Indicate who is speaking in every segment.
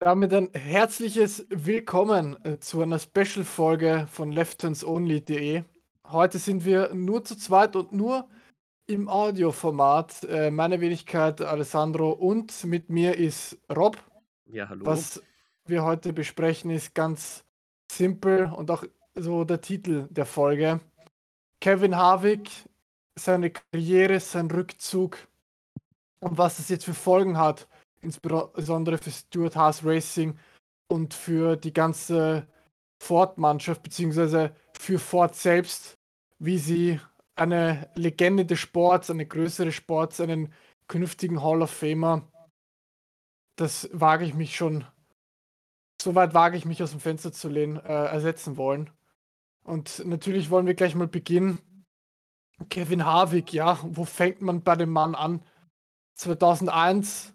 Speaker 1: Damit ein herzliches Willkommen äh, zu einer Special-Folge von lefthandsonly.de. Heute sind wir nur zu zweit und nur im Audioformat. Äh, meine Wenigkeit Alessandro und mit mir ist Rob.
Speaker 2: Ja, hallo.
Speaker 1: Was wir heute besprechen, ist ganz simpel und auch so der Titel der Folge. Kevin Harvick, seine Karriere, sein Rückzug und was es jetzt für Folgen hat insbesondere für Stuart Haas Racing und für die ganze Ford-Mannschaft, beziehungsweise für Ford selbst, wie sie eine Legende des Sports, eine größere Sports, einen künftigen Hall of Famer, das wage ich mich schon, so weit wage ich mich aus dem Fenster zu lehnen, äh, ersetzen wollen. Und natürlich wollen wir gleich mal beginnen. Kevin Harvick, ja, wo fängt man bei dem Mann an? 2001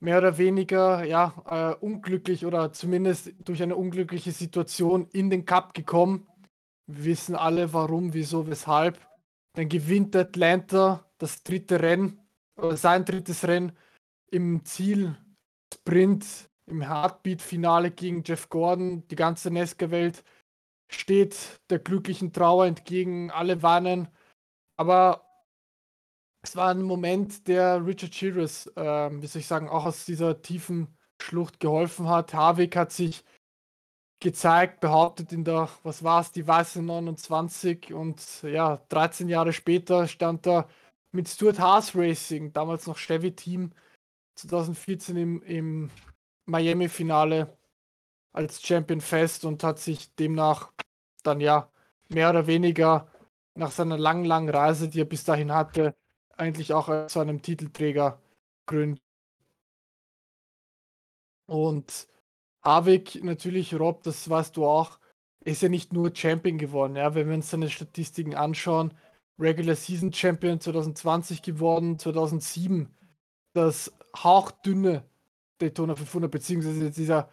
Speaker 1: mehr oder weniger ja, äh, unglücklich oder zumindest durch eine unglückliche Situation in den Cup gekommen. Wir wissen alle warum, wieso, weshalb. Dann gewinnt Atlanta das dritte Rennen, oder sein drittes Rennen im Ziel-Sprint, im Heartbeat-Finale gegen Jeff Gordon. Die ganze Nesca-Welt steht der glücklichen Trauer entgegen, alle weinen. Aber es war ein Moment, der Richard Childress, äh, wie soll ich sagen, auch aus dieser tiefen Schlucht geholfen hat. Harvick hat sich gezeigt, behauptet in der, was war es, die weiße 29 und ja, 13 Jahre später stand er mit Stuart Haas Racing, damals noch Chevy Team, 2014 im, im Miami-Finale als Champion fest und hat sich demnach dann ja mehr oder weniger nach seiner langen, langen Reise, die er bis dahin hatte, eigentlich auch zu einem Titelträger gründen. Und Havik, natürlich, Rob, das weißt du auch, ist ja nicht nur Champion geworden. Ja? Wenn wir uns seine Statistiken anschauen, Regular Season Champion 2020 geworden, 2007 das hauchdünne Daytona 500, beziehungsweise dieser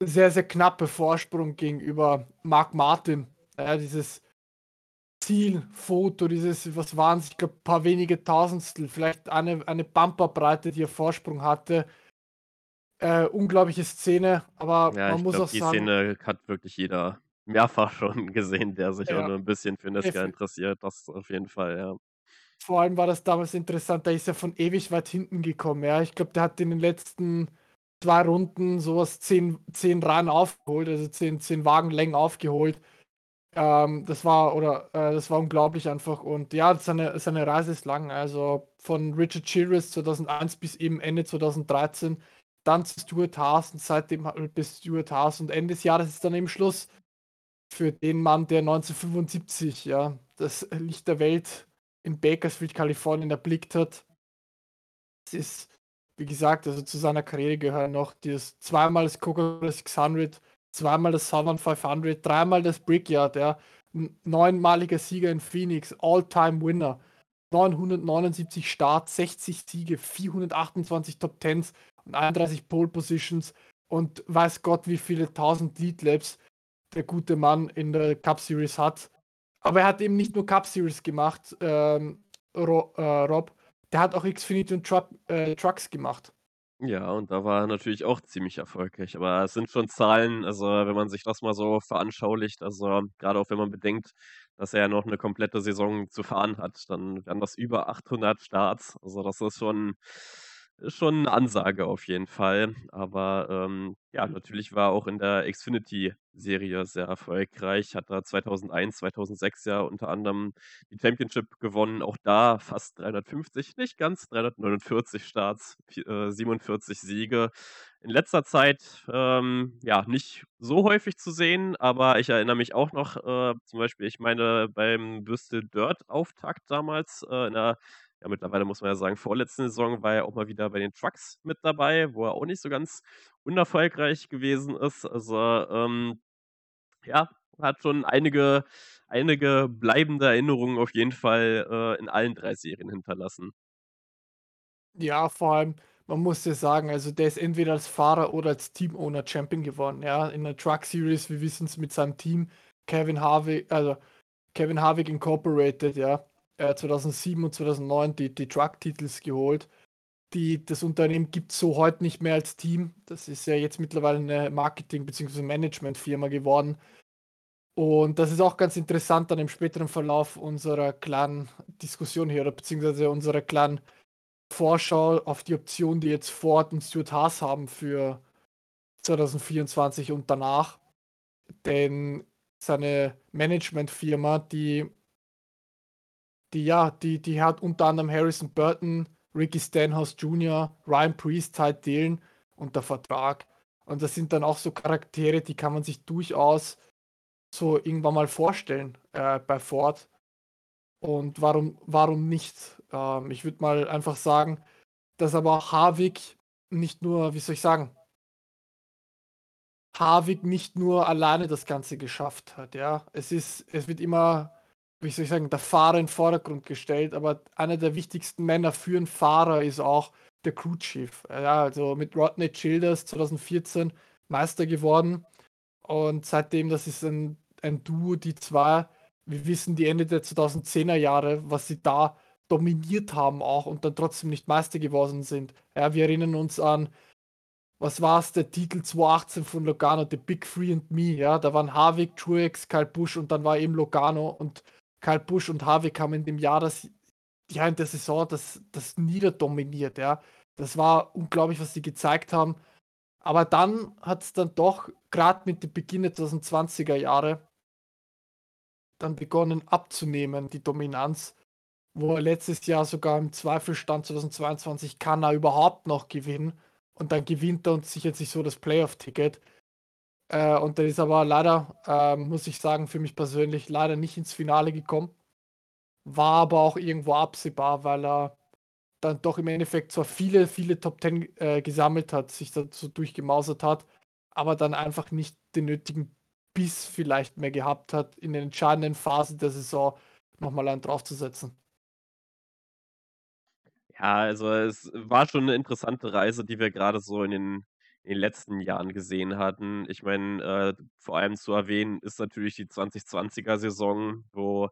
Speaker 1: sehr, sehr knappe Vorsprung gegenüber Mark Martin. Ja, dieses Zielfoto, dieses, was waren es, ich glaube, ein paar wenige Tausendstel, vielleicht eine, eine Bumperbreite, die er Vorsprung hatte. Äh, unglaubliche Szene, aber
Speaker 2: ja,
Speaker 1: man muss
Speaker 2: glaub,
Speaker 1: auch
Speaker 2: die
Speaker 1: sagen.
Speaker 2: Die Szene hat wirklich jeder mehrfach schon gesehen, der sich ja. auch nur ein bisschen für Nesca interessiert. Das auf jeden Fall, ja.
Speaker 1: Vor allem war das damals interessant, da ist er von ewig weit hinten gekommen. Ja, ich glaube, der hat in den letzten zwei Runden sowas zehn, zehn Reihen aufgeholt, also zehn, zehn Wagenlängen aufgeholt. Ähm, das war oder äh, das war unglaublich einfach und ja, seine, seine Reise ist lang. Also von Richard Childress 2001 bis eben Ende 2013, dann zu Stuart Haas und seitdem halt bis Stuart Haas und Ende des Jahres ist dann eben Schluss für den Mann, der 1975 ja das Licht der Welt in Bakersfield, Kalifornien erblickt hat. Es ist, wie gesagt, also zu seiner Karriere gehören noch das zweimal das Coca-Cola 600 zweimal das Southern 500, dreimal das Brickyard, ja. Neunmaliger Sieger in Phoenix, All-Time-Winner. 979 Starts, 60 Siege, 428 Top Tens und 31 Pole Positions und weiß Gott, wie viele 1000 Lead Labs der gute Mann in der Cup Series hat. Aber er hat eben nicht nur Cup Series gemacht, ähm, äh, Rob, der hat auch Xfinity und Tru äh, Trucks gemacht.
Speaker 2: Ja, und da war er natürlich auch ziemlich erfolgreich. Aber es sind schon Zahlen, also wenn man sich das mal so veranschaulicht, also gerade auch wenn man bedenkt, dass er ja noch eine komplette Saison zu fahren hat, dann wären das über 800 Starts. Also das ist schon schon eine Ansage auf jeden Fall. Aber ähm, ja, natürlich war auch in der Xfinity-Serie sehr erfolgreich. Hat da 2001, 2006 ja unter anderem die Championship gewonnen. Auch da fast 350, nicht ganz 349 Starts, äh, 47 Siege. In letzter Zeit ähm, ja nicht so häufig zu sehen, aber ich erinnere mich auch noch, äh, zum Beispiel, ich meine, beim Bristol Dirt-Auftakt damals äh, in der ja, mittlerweile muss man ja sagen, vorletzte Saison war er auch mal wieder bei den Trucks mit dabei, wo er auch nicht so ganz unerfolgreich gewesen ist. Also, ähm, ja, hat schon einige, einige bleibende Erinnerungen auf jeden Fall äh, in allen drei Serien hinterlassen.
Speaker 1: Ja, vor allem, man muss ja sagen, also der ist entweder als Fahrer oder als Team-Owner Champion geworden. Ja, in der Truck Series, wir wissen es mit seinem Team, Kevin Harvick, also Kevin Harvick Incorporated, ja, äh, 2007 und 2009 die, die Truck-Titels geholt. die, das Unternehmen gibt es so heute nicht mehr als Team. Das ist ja jetzt mittlerweile eine Marketing- bzw. Management-Firma geworden. Und das ist auch ganz interessant dann im späteren Verlauf unserer kleinen Diskussion hier oder beziehungsweise unserer kleinen Vorschau auf die Option, die jetzt Ford und Stuart Haas haben für 2024 und danach. Denn seine Managementfirma, die, die ja, die, die hat unter anderem Harrison Burton, Ricky Stenhouse Jr., Ryan Priest, Ty Dillon unter Vertrag. Und das sind dann auch so Charaktere, die kann man sich durchaus so irgendwann mal vorstellen äh, bei Ford. Und warum, warum nicht? Ähm, ich würde mal einfach sagen, dass aber auch Harvick nicht nur, wie soll ich sagen, Harvick nicht nur alleine das Ganze geschafft hat, ja. Es ist, es wird immer, wie soll ich sagen, der Fahrer in den Vordergrund gestellt, aber einer der wichtigsten Männer für einen Fahrer ist auch der Crew Chief. Ja, also mit Rodney Childers 2014 Meister geworden und seitdem, das ist ein, ein Duo, die zwei, wir wissen die Ende der 2010er Jahre, was sie da dominiert haben auch und dann trotzdem nicht Meister geworden sind. Ja, wir erinnern uns an was war es, der Titel 2018 von Logano, The Big Free and Me, ja, da waren Harvick, Truex, Kyle Busch und dann war eben Logano und Kyle Busch und Harvick haben in dem Jahr das, ja, in der Saison das, das niederdominiert, ja. Das war unglaublich, was sie gezeigt haben. Aber dann hat es dann doch, gerade mit dem Beginn der 2020er Jahre, dann begonnen abzunehmen, die Dominanz, wo er letztes Jahr sogar im Zweifelstand 2022 kann er überhaupt noch gewinnen und dann gewinnt er und sichert sich so das Playoff-Ticket. Äh, und dann ist aber leider, äh, muss ich sagen, für mich persönlich leider nicht ins Finale gekommen. War aber auch irgendwo absehbar, weil er dann doch im Endeffekt zwar viele, viele Top Ten äh, gesammelt hat, sich dazu durchgemausert hat, aber dann einfach nicht den nötigen Biss vielleicht mehr gehabt hat, in den entscheidenden Phasen der Saison nochmal einen draufzusetzen.
Speaker 2: Ja, also es war schon eine interessante Reise, die wir gerade so in den in den letzten Jahren gesehen hatten. Ich meine, äh, vor allem zu erwähnen ist natürlich die 2020er Saison, wo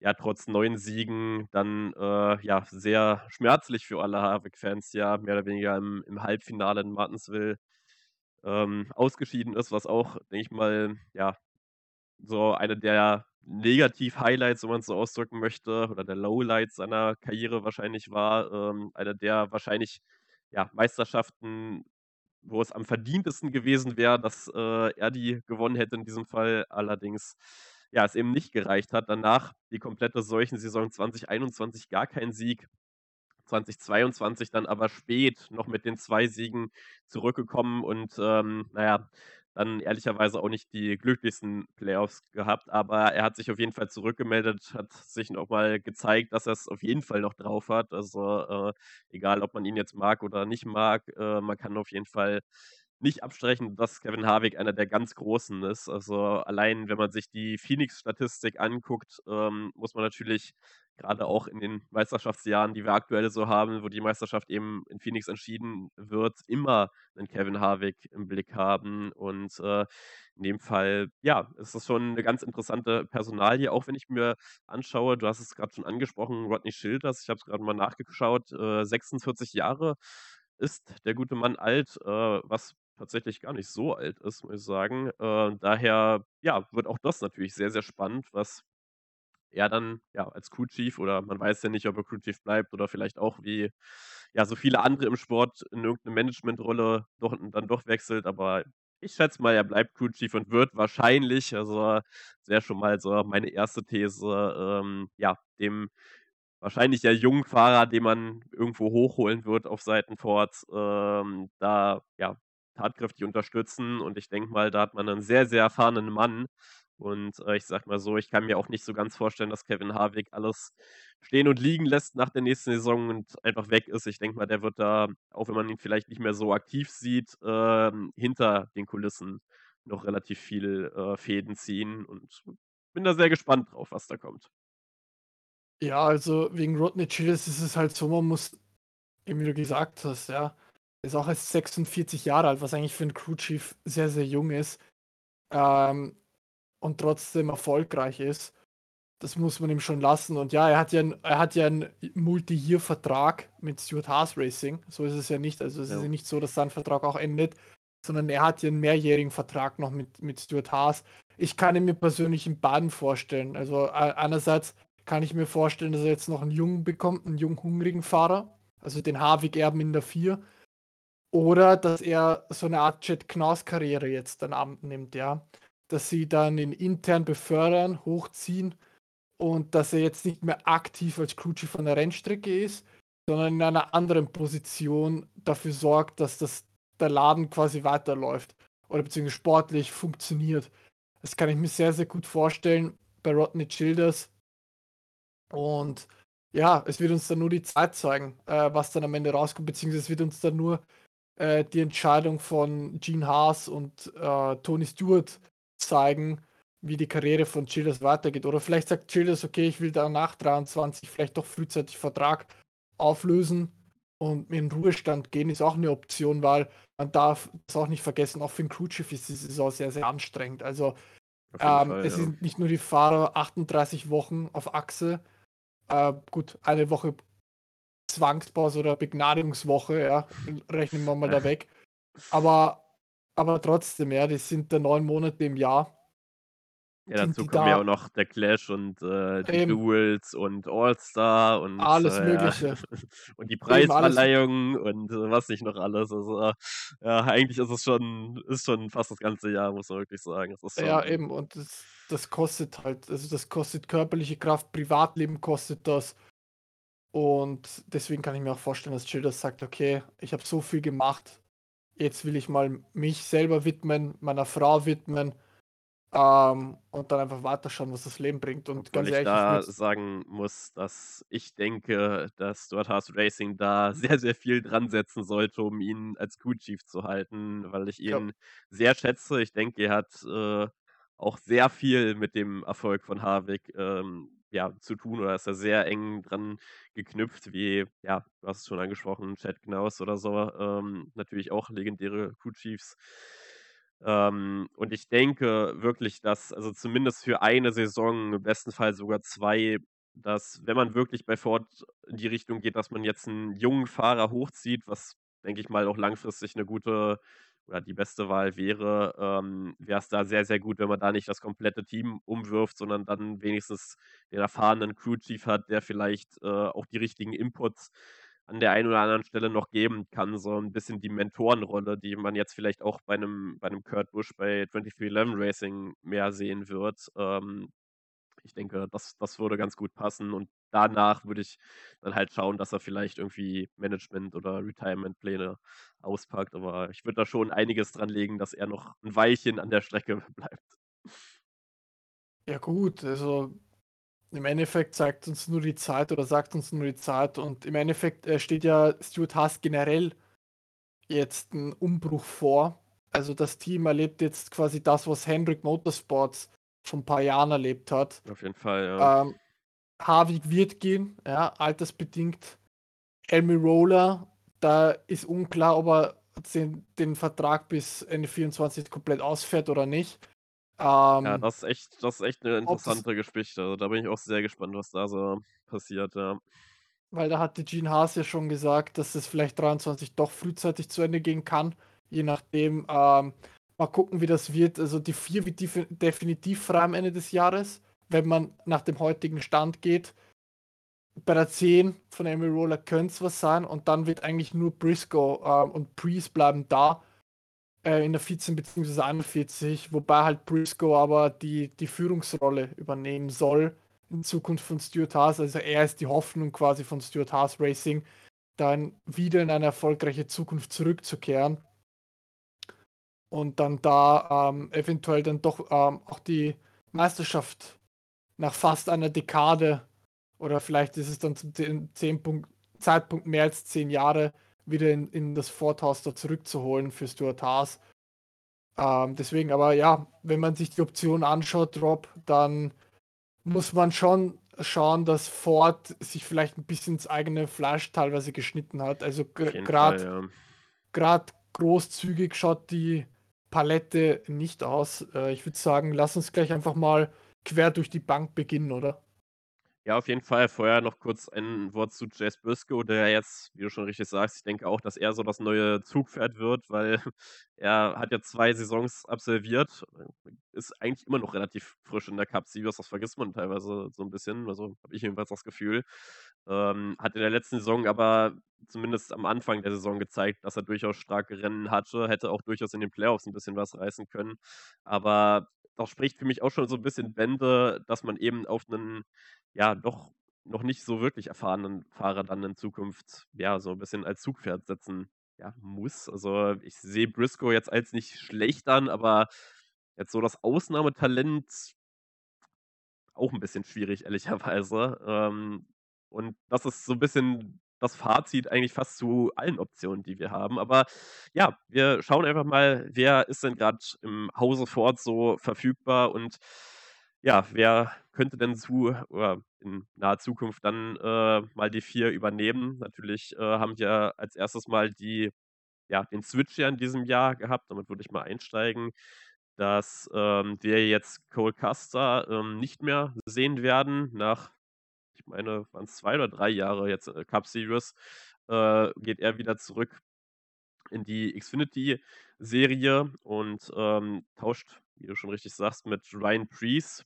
Speaker 2: ja trotz neun Siegen dann, äh, ja, sehr schmerzlich für alle Harvick-Fans ja mehr oder weniger im im Halbfinale in Martinsville, ähm, ausgeschieden ist, was auch, denke ich mal, ja, so eine der Negativ-Highlights, wenn man es so ausdrücken möchte, oder der Lowlights seiner Karriere wahrscheinlich war. Ähm, eine der wahrscheinlich ja, Meisterschaften, wo es am verdientesten gewesen wäre, dass äh, er die gewonnen hätte in diesem Fall. Allerdings ja, es eben nicht gereicht hat. Danach die komplette Seuchensaison 2021 gar kein Sieg. 2022 dann aber spät noch mit den zwei Siegen zurückgekommen und ähm, naja, dann ehrlicherweise auch nicht die glücklichsten Playoffs gehabt, aber er hat sich auf jeden Fall zurückgemeldet, hat sich noch mal gezeigt, dass er es auf jeden Fall noch drauf hat. Also äh, egal, ob man ihn jetzt mag oder nicht mag, äh, man kann auf jeden Fall nicht abstreichen, dass Kevin Harvick einer der ganz Großen ist. Also allein, wenn man sich die Phoenix-Statistik anguckt, ähm, muss man natürlich gerade auch in den Meisterschaftsjahren, die wir aktuell so haben, wo die Meisterschaft eben in Phoenix entschieden wird, immer einen Kevin Harvick im Blick haben. Und äh, in dem Fall, ja, ist das schon eine ganz interessante Personalie, auch wenn ich mir anschaue, du hast es gerade schon angesprochen, Rodney Schilders, ich habe es gerade mal nachgeschaut, äh, 46 Jahre ist der gute Mann alt, äh, was tatsächlich gar nicht so alt ist, muss ich sagen. Äh, daher, ja, wird auch das natürlich sehr, sehr spannend, was er dann, ja, als Crew Chief oder man weiß ja nicht, ob er Crew Chief bleibt oder vielleicht auch wie, ja, so viele andere im Sport in irgendeine Managementrolle doch dann doch wechselt, aber ich schätze mal, er bleibt Crew Chief und wird wahrscheinlich, also, das wäre schon mal so meine erste These, ähm, ja, dem wahrscheinlich ja jungen Fahrer, den man irgendwo hochholen wird auf Seiten Fords, ähm, da, ja, tatkräftig unterstützen. Und ich denke mal, da hat man einen sehr, sehr erfahrenen Mann. Und äh, ich sag mal so, ich kann mir auch nicht so ganz vorstellen, dass Kevin Harvick alles stehen und liegen lässt nach der nächsten Saison und einfach weg ist. Ich denke mal, der wird da, auch wenn man ihn vielleicht nicht mehr so aktiv sieht, ähm, hinter den Kulissen noch relativ viel äh, Fäden ziehen. Und bin da sehr gespannt drauf, was da kommt.
Speaker 1: Ja, also wegen Rodney Chillis ist es halt so, man muss, wie du gesagt hast, ja, ist auch erst 46 Jahre alt, was eigentlich für einen Crew Chief sehr, sehr jung ist ähm, und trotzdem erfolgreich ist. das muss man ihm schon lassen. Und ja, er hat ja, er hat ja einen Multi-Year-Vertrag mit Stuart Haas Racing. So ist es ja nicht. Also es ja. ist ja nicht so, dass sein Vertrag auch endet, sondern er hat ja einen mehrjährigen Vertrag noch mit, mit Stuart Haas. Ich kann ihn mir persönlich in beiden vorstellen. Also einerseits kann ich mir vorstellen, dass er jetzt noch einen Jungen bekommt, einen jungen, hungrigen Fahrer, also den Havik-Erben in der 4. Oder dass er so eine Art Jet Knaus-Karriere jetzt dann Abend nimmt, ja. Dass sie dann ihn intern befördern, hochziehen und dass er jetzt nicht mehr aktiv als Crewchief von der Rennstrecke ist, sondern in einer anderen Position dafür sorgt, dass das, der Laden quasi weiterläuft oder beziehungsweise sportlich funktioniert. Das kann ich mir sehr, sehr gut vorstellen bei Rodney Childers. Und ja, es wird uns dann nur die Zeit zeigen, äh, was dann am Ende rauskommt, beziehungsweise es wird uns dann nur äh, die Entscheidung von Gene Haas und äh, Tony Stewart zeigen, wie die Karriere von Childers weitergeht. Oder vielleicht sagt Childers, okay, ich will da nach 23 vielleicht doch frühzeitig Vertrag auflösen und in den Ruhestand gehen, ist auch eine Option, weil man darf das auch nicht vergessen, auch für ein Crewschiff ist die Saison sehr, sehr anstrengend. Also ähm, Fall, es ja. sind nicht nur die Fahrer 38 Wochen auf Achse, äh, gut, eine Woche Zwangspause oder Begnadigungswoche, ja, rechnen wir mal da weg. Aber, aber trotzdem, ja, das sind da neun Monate im Jahr.
Speaker 2: Ja, dazu kommen ja auch noch der Clash und äh, die. Duels und All-Star und
Speaker 1: alles äh, Mögliche.
Speaker 2: Und die Preisverleihung und äh, was nicht noch alles. Also ja, eigentlich ist es schon, ist schon fast das ganze Jahr, muss man wirklich sagen.
Speaker 1: ja, eben, und das, das kostet halt, also das kostet körperliche Kraft, Privatleben kostet das. Und deswegen kann ich mir auch vorstellen, dass Childers sagt, okay, ich habe so viel gemacht, jetzt will ich mal mich selber widmen, meiner Frau widmen ähm, und dann einfach weiterschauen, was das Leben bringt. Und
Speaker 2: ganz ehrlich, ich da sagen muss, dass ich denke, dass Stuart Haas Racing da sehr, sehr viel dran setzen sollte, um ihn als Crew Chief zu halten, weil ich ihn ja. sehr schätze. Ich denke, er hat äh, auch sehr viel mit dem Erfolg von Harvick ähm, ja, zu tun oder ist er sehr eng dran geknüpft, wie, ja, du hast es schon angesprochen, Chad Knaus oder so, ähm, natürlich auch legendäre Crew Chiefs. Ähm, und ich denke wirklich, dass, also zumindest für eine Saison, im besten Fall sogar zwei, dass, wenn man wirklich bei Ford in die Richtung geht, dass man jetzt einen jungen Fahrer hochzieht, was, denke ich mal, auch langfristig eine gute oder die beste Wahl wäre, ähm, wäre es da sehr, sehr gut, wenn man da nicht das komplette Team umwirft, sondern dann wenigstens den erfahrenen Crew-Chief hat, der vielleicht äh, auch die richtigen Inputs an der einen oder anderen Stelle noch geben kann. So ein bisschen die Mentorenrolle, die man jetzt vielleicht auch bei einem, bei einem Kurt Busch bei 2311 Racing mehr sehen wird. Ähm, ich denke, das, das würde ganz gut passen. Und danach würde ich dann halt schauen, dass er vielleicht irgendwie Management- oder Retirement-Pläne auspackt. Aber ich würde da schon einiges dran legen, dass er noch ein Weilchen an der Strecke bleibt.
Speaker 1: Ja, gut, also im Endeffekt zeigt uns nur die Zeit oder sagt uns nur die Zeit. Und im Endeffekt äh, steht ja Stuart Haas generell jetzt einen Umbruch vor. Also das Team erlebt jetzt quasi das, was Hendrick Motorsports vor ein paar Jahren erlebt hat.
Speaker 2: Auf jeden Fall, ja.
Speaker 1: Ähm, Harvig wird gehen, ja, altersbedingt. Elmi Roller, da ist unklar, ob er den, den Vertrag bis Ende 24 komplett ausfährt oder nicht.
Speaker 2: Ähm, ja, das ist echt, das ist echt eine interessante Geschichte. Also, da bin ich auch sehr gespannt, was da so passiert, ja.
Speaker 1: Weil da hatte Gene Haas ja schon gesagt, dass es vielleicht 23 doch frühzeitig zu Ende gehen kann. Je nachdem, ähm, Mal gucken, wie das wird. Also die 4 wird definitiv frei am Ende des Jahres, wenn man nach dem heutigen Stand geht. Bei der 10 von Emily Roller könnte es was sein und dann wird eigentlich nur Briscoe äh, und Priest bleiben da äh, in der 14 bzw. 41, wobei halt Briscoe aber die, die Führungsrolle übernehmen soll in Zukunft von Stuart Haas. Also er ist die Hoffnung quasi von Stuart Haas Racing, dann wieder in eine erfolgreiche Zukunft zurückzukehren und dann da ähm, eventuell dann doch ähm, auch die Meisterschaft nach fast einer Dekade oder vielleicht ist es dann zum Punkt, Zeitpunkt mehr als zehn Jahre wieder in, in das Forthaus da zurückzuholen für Stuart Haas. Ähm, deswegen, aber ja, wenn man sich die Option anschaut, Rob, dann muss man schon schauen, dass Ford sich vielleicht ein bisschen ins eigene Fleisch teilweise geschnitten hat. Also gerade ja. großzügig schaut die Palette nicht aus. Äh, ich würde sagen, lass uns gleich einfach mal quer durch die Bank beginnen, oder?
Speaker 2: Ja, auf jeden Fall. Vorher noch kurz ein Wort zu Chase Briscoe, der jetzt, wie du schon richtig sagst ich denke auch, dass er so das neue Zugpferd wird, weil er hat ja 2 Saisons absolviert, ist eigentlich immer noch relativ frisch in der Cup-Series, das vergisst man teilweise so 'n bisschen, also, habe ich jedenfalls das Gefühl. Ähm, hat in der letzten Saison aber zumindest am Anfang der Saison gezeigt, dass er durchaus starke Rennen hatte, hätte auch durchaus in den Playoffs 'n bisschen was reißen können. Aber das spricht für mich auch schon so 'n bisschen Bände, dass man eben auf 'nen, ja, doch noch nicht so wirklich erfahrenen Fahrer dann in Zukunft, ja, so 'n bisschen als Zugpferd setzen, ja, muss. Also, ich sehe Briscoe jetzt als nicht schlecht an, aber jetzt so das Ausnahmetalent auch 'n bisschen schwierig, ehrlicherweise. Ähm, und das ist so 'n bisschen das Fazit eigentlich fast zu allen Optionen, die wir haben. Aber ja, wir schauen einfach mal, wer ist denn grad im Hause Ford so verfügbar und ja, wer könnte denn zu oder in naher Zukunft dann, äh, mal die 4 übernehmen? Natürlich, äh, haben wir als 1. Mal die ja, den Switch ja in diesem Jahr gehabt. Damit würde ich mal einsteigen, dass, ähm, wir jetzt Cole Custer, ähm, nicht mehr sehen werden nach ich meine, waren's 2 oder 3 Jahre jetzt, äh, Cup Series, äh, geht er wieder zurück in die Xfinity-Serie und, ähm, tauscht, wie du schon richtig sagst, mit Ryan Preece.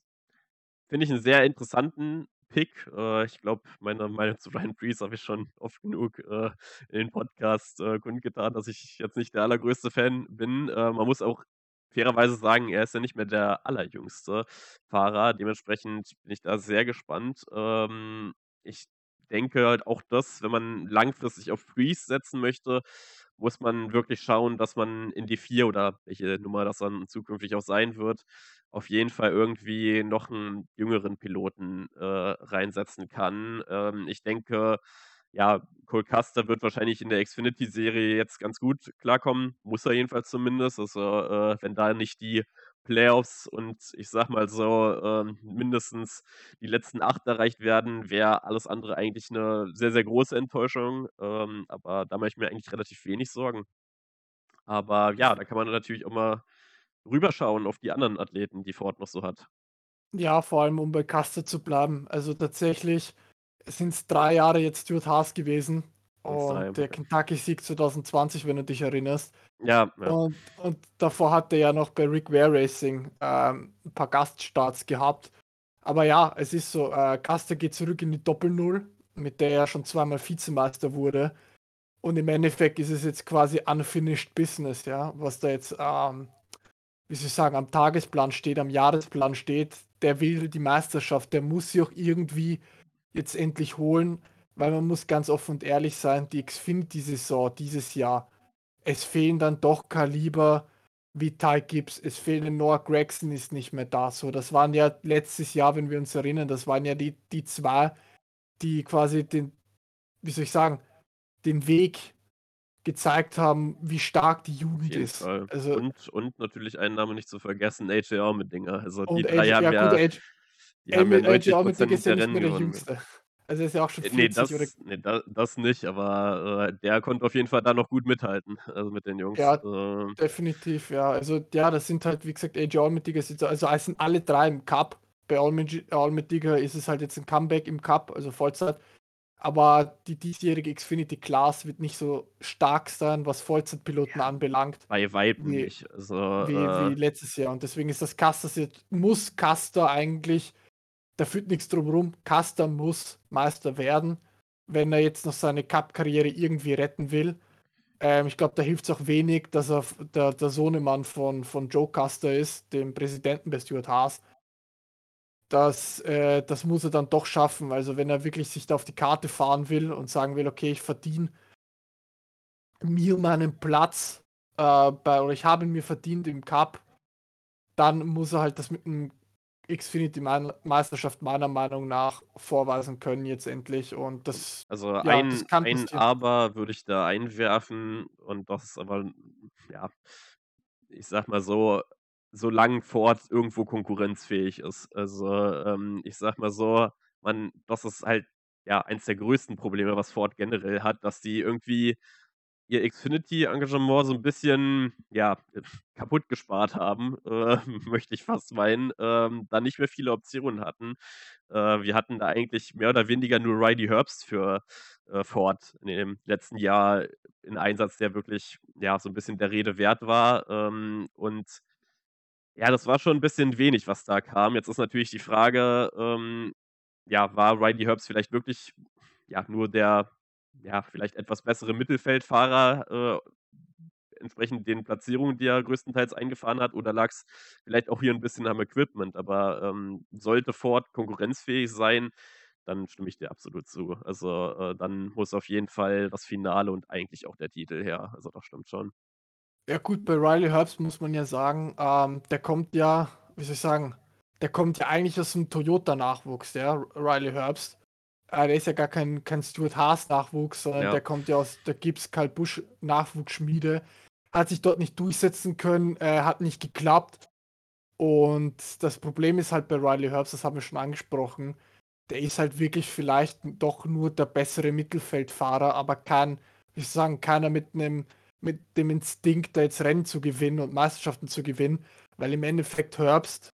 Speaker 2: Finde ich 'n sehr interessanten Pick. Äh, ich glaube, meine Meinung zu Ryan Preece habe ich schon oft genug, äh, in den Podcast, äh, kundgetan, dass ich jetzt nicht der allergrößte Fan bin. Äh, man muss auch fairerweise sagen, er ist ja nicht mehr der allerjüngste Fahrer. Dementsprechend bin ich da sehr gespannt. Ähm, ich denke halt auch, dass, wenn man langfristig auf Preece setzen möchte, muss man wirklich schauen, dass man in die 4 oder welche Nummer das dann zukünftig auch sein wird, auf jeden Fall irgendwie noch 'n jüngeren Piloten, äh, reinsetzen kann. Ähm, ich denke, ja, Cole Custer wird wahrscheinlich in der Xfinity-Serie jetzt ganz gut klarkommen, muss er jedenfalls zumindest. Also, äh, wenn da nicht die Playoffs und ich sage mal so, ähm, mindestens die letzten 8 erreicht werden, wäre alles andere eigentlich 'ne sehr, sehr große Enttäuschung. Ähm, aber da mache ich mir eigentlich relativ wenig Sorgen. Aber ja, da kann man natürlich auch mal rüberschauen auf die anderen Athleten, die Ford noch so hat.
Speaker 1: Ja, vor allem, um bei Custer zu bleiben. Also, tatsächlich sind's 3 Jahre jetzt Stewart Haas gewesen
Speaker 2: Sind's 3,
Speaker 1: und der
Speaker 2: okay.
Speaker 1: Kentucky-Sieg 2020, wenn du dich erinnerst.
Speaker 2: Ja, ja.
Speaker 1: Und und davor hat er ja noch bei Rick Ware Racing, ähm, 'n paar Gaststarts gehabt. Aber ja, es ist so, äh, Custer geht zurück in die Doppel-Null, mit der er schon zweimal Vizemeister wurde. Und im Endeffekt ist es jetzt quasi unfinished business, ja, was da jetzt, ähm, wie soll ich sagen, am Tagesplan steht, am Jahresplan steht. Der will die Meisterschaft, der muss sie auch irgendwie jetzt endlich holen, weil man muss ganz offen und ehrlich sein, die Xfinity-Saison dieses Jahr, es fehlen dann doch Kaliber wie Ty Gibbs, es fehlen Noah Gragson ist nicht mehr da, so. Das waren ja letztes Jahr, wenn wir uns erinnern, das waren ja die die 2, die quasi den wie soll ich sagen, den Weg gezeigt haben, wie stark die Jugend ist. Also
Speaker 2: Und und natürlich ein Name nicht zu vergessen, A.J. Allmendinger. Also, die 3
Speaker 1: AJ
Speaker 2: haben
Speaker 1: ja gut,
Speaker 2: ja
Speaker 1: AJ
Speaker 2: die haben ja
Speaker 1: Alme AJ
Speaker 2: 90
Speaker 1: Allmendinger ist ja
Speaker 2: der
Speaker 1: nicht mehr der
Speaker 2: gewonnen.
Speaker 1: Jüngste. Also, er ist ja auch schon
Speaker 2: Äh, ne,
Speaker 1: 40 oder
Speaker 2: das ne, da das nicht, aber, äh, der konnte auf jeden Fall da noch gut mithalten, also, mit den Jungs.
Speaker 1: Ja,
Speaker 2: Ähm
Speaker 1: definitiv, ja. Also, ja, das sind halt, wie gesagt, AJ Allmendinger sind so also, es sind alle 3 im Cup. Bei Allmendinger ist es halt jetzt 'n Comeback im Cup, also, Vollzeit. Aber die diesjährige Xfinity Class wird nicht so stark sein, was Vollzeitpiloten
Speaker 2: Ja,
Speaker 1: anbelangt,
Speaker 2: bei Weitem
Speaker 1: wie
Speaker 2: nicht. Also,
Speaker 1: wie
Speaker 2: äh
Speaker 1: wie letztes Jahr. Und deswegen ist das jetzt muss Custer eigentlich da führt nix drum rum. Custer muss Meister werden, wenn er jetzt noch seine Cup-Karriere irgendwie retten will. Ähm, ich glaube, da hilft's auch wenig, dass er der der Sohnemann von von Joe Custer ist, dem Präsidenten bei Stewart Haas. Das äh, das muss er dann doch schaffen. Also, wenn er wirklich sich da auf die Karte fahren will und sagen will: „Okay, ich verdiene“ „mir meinen Platz, äh, bei oder ich habe ihn mir verdient im Cup“, dann muss er halt das mit 'm Xfinity mein Meisterschaft meiner Meinung nach vorweisen können jetzt endlich und das
Speaker 2: also,
Speaker 1: ja, das
Speaker 2: ein
Speaker 1: kann
Speaker 2: ein. Aber würde ich da einwerfen und das ist aber, ja, ich sage mal so, solange Ford irgendwo konkurrenzfähig ist. Also, ähm, ich sage mal so, man das ist halt, ja, eins der größten Probleme, was Ford generell hat, dass die irgendwie ihr Xfinity-Engagement so 'n bisschen, ja, kaputt gespart haben, äh, möchte ich fast meinen, ähm, da nicht mehr viele Optionen hatten. Äh, wir hatten da eigentlich mehr oder weniger nur Riley Herbst für, äh, Ford in dem letzten Jahr in Einsatz, der wirklich, ja, so 'n bisschen der Rede wert war. Ähm, und ja, das war schon 'n bisschen wenig, was da kam. Jetzt ist natürlich die Frage, ähm, ja, war Riley Herbst vielleicht wirklich, ja, nur der, ja, vielleicht etwas bessere Mittelfeldfahrer, äh, entsprechend den Platzierungen, die er größtenteils eingefahren hat, oder lag's vielleicht auch hier 'n bisschen am Equipment? Aber, ähm, sollte Ford konkurrenzfähig sein, dann stimme ich dir absolut zu. Also, äh, dann muss auf jeden Fall das Finale und eigentlich auch der Titel her. Also, das stimmt schon.
Speaker 1: Ja gut, bei Riley Herbst muss man ja sagen, ähm, der kommt ja, wie soll ich sagen, der kommt ja eigentlich aus'm Toyota-Nachwuchs, der Riley Herbst. Äh, der ist ja gar kein kein Stewart-Haas-Nachwuchs, sondern
Speaker 2: Ja.
Speaker 1: der kommt ja aus der Gibbs-Kyle-Busch-Nachwuchsschmiede. Hat sich dort nicht durchsetzen können, äh, hat nicht geklappt. Und das Problem ist halt bei Riley Herbst, das haben wir schon angesprochen, der ist halt wirklich vielleicht doch nur der bessere Mittelfeldfahrer, aber kein wie soll ich sagen, keiner mit 'nem mit dem Instinkt, da jetzt Rennen zu gewinnen und Meisterschaften zu gewinnen, weil im Endeffekt Herbst,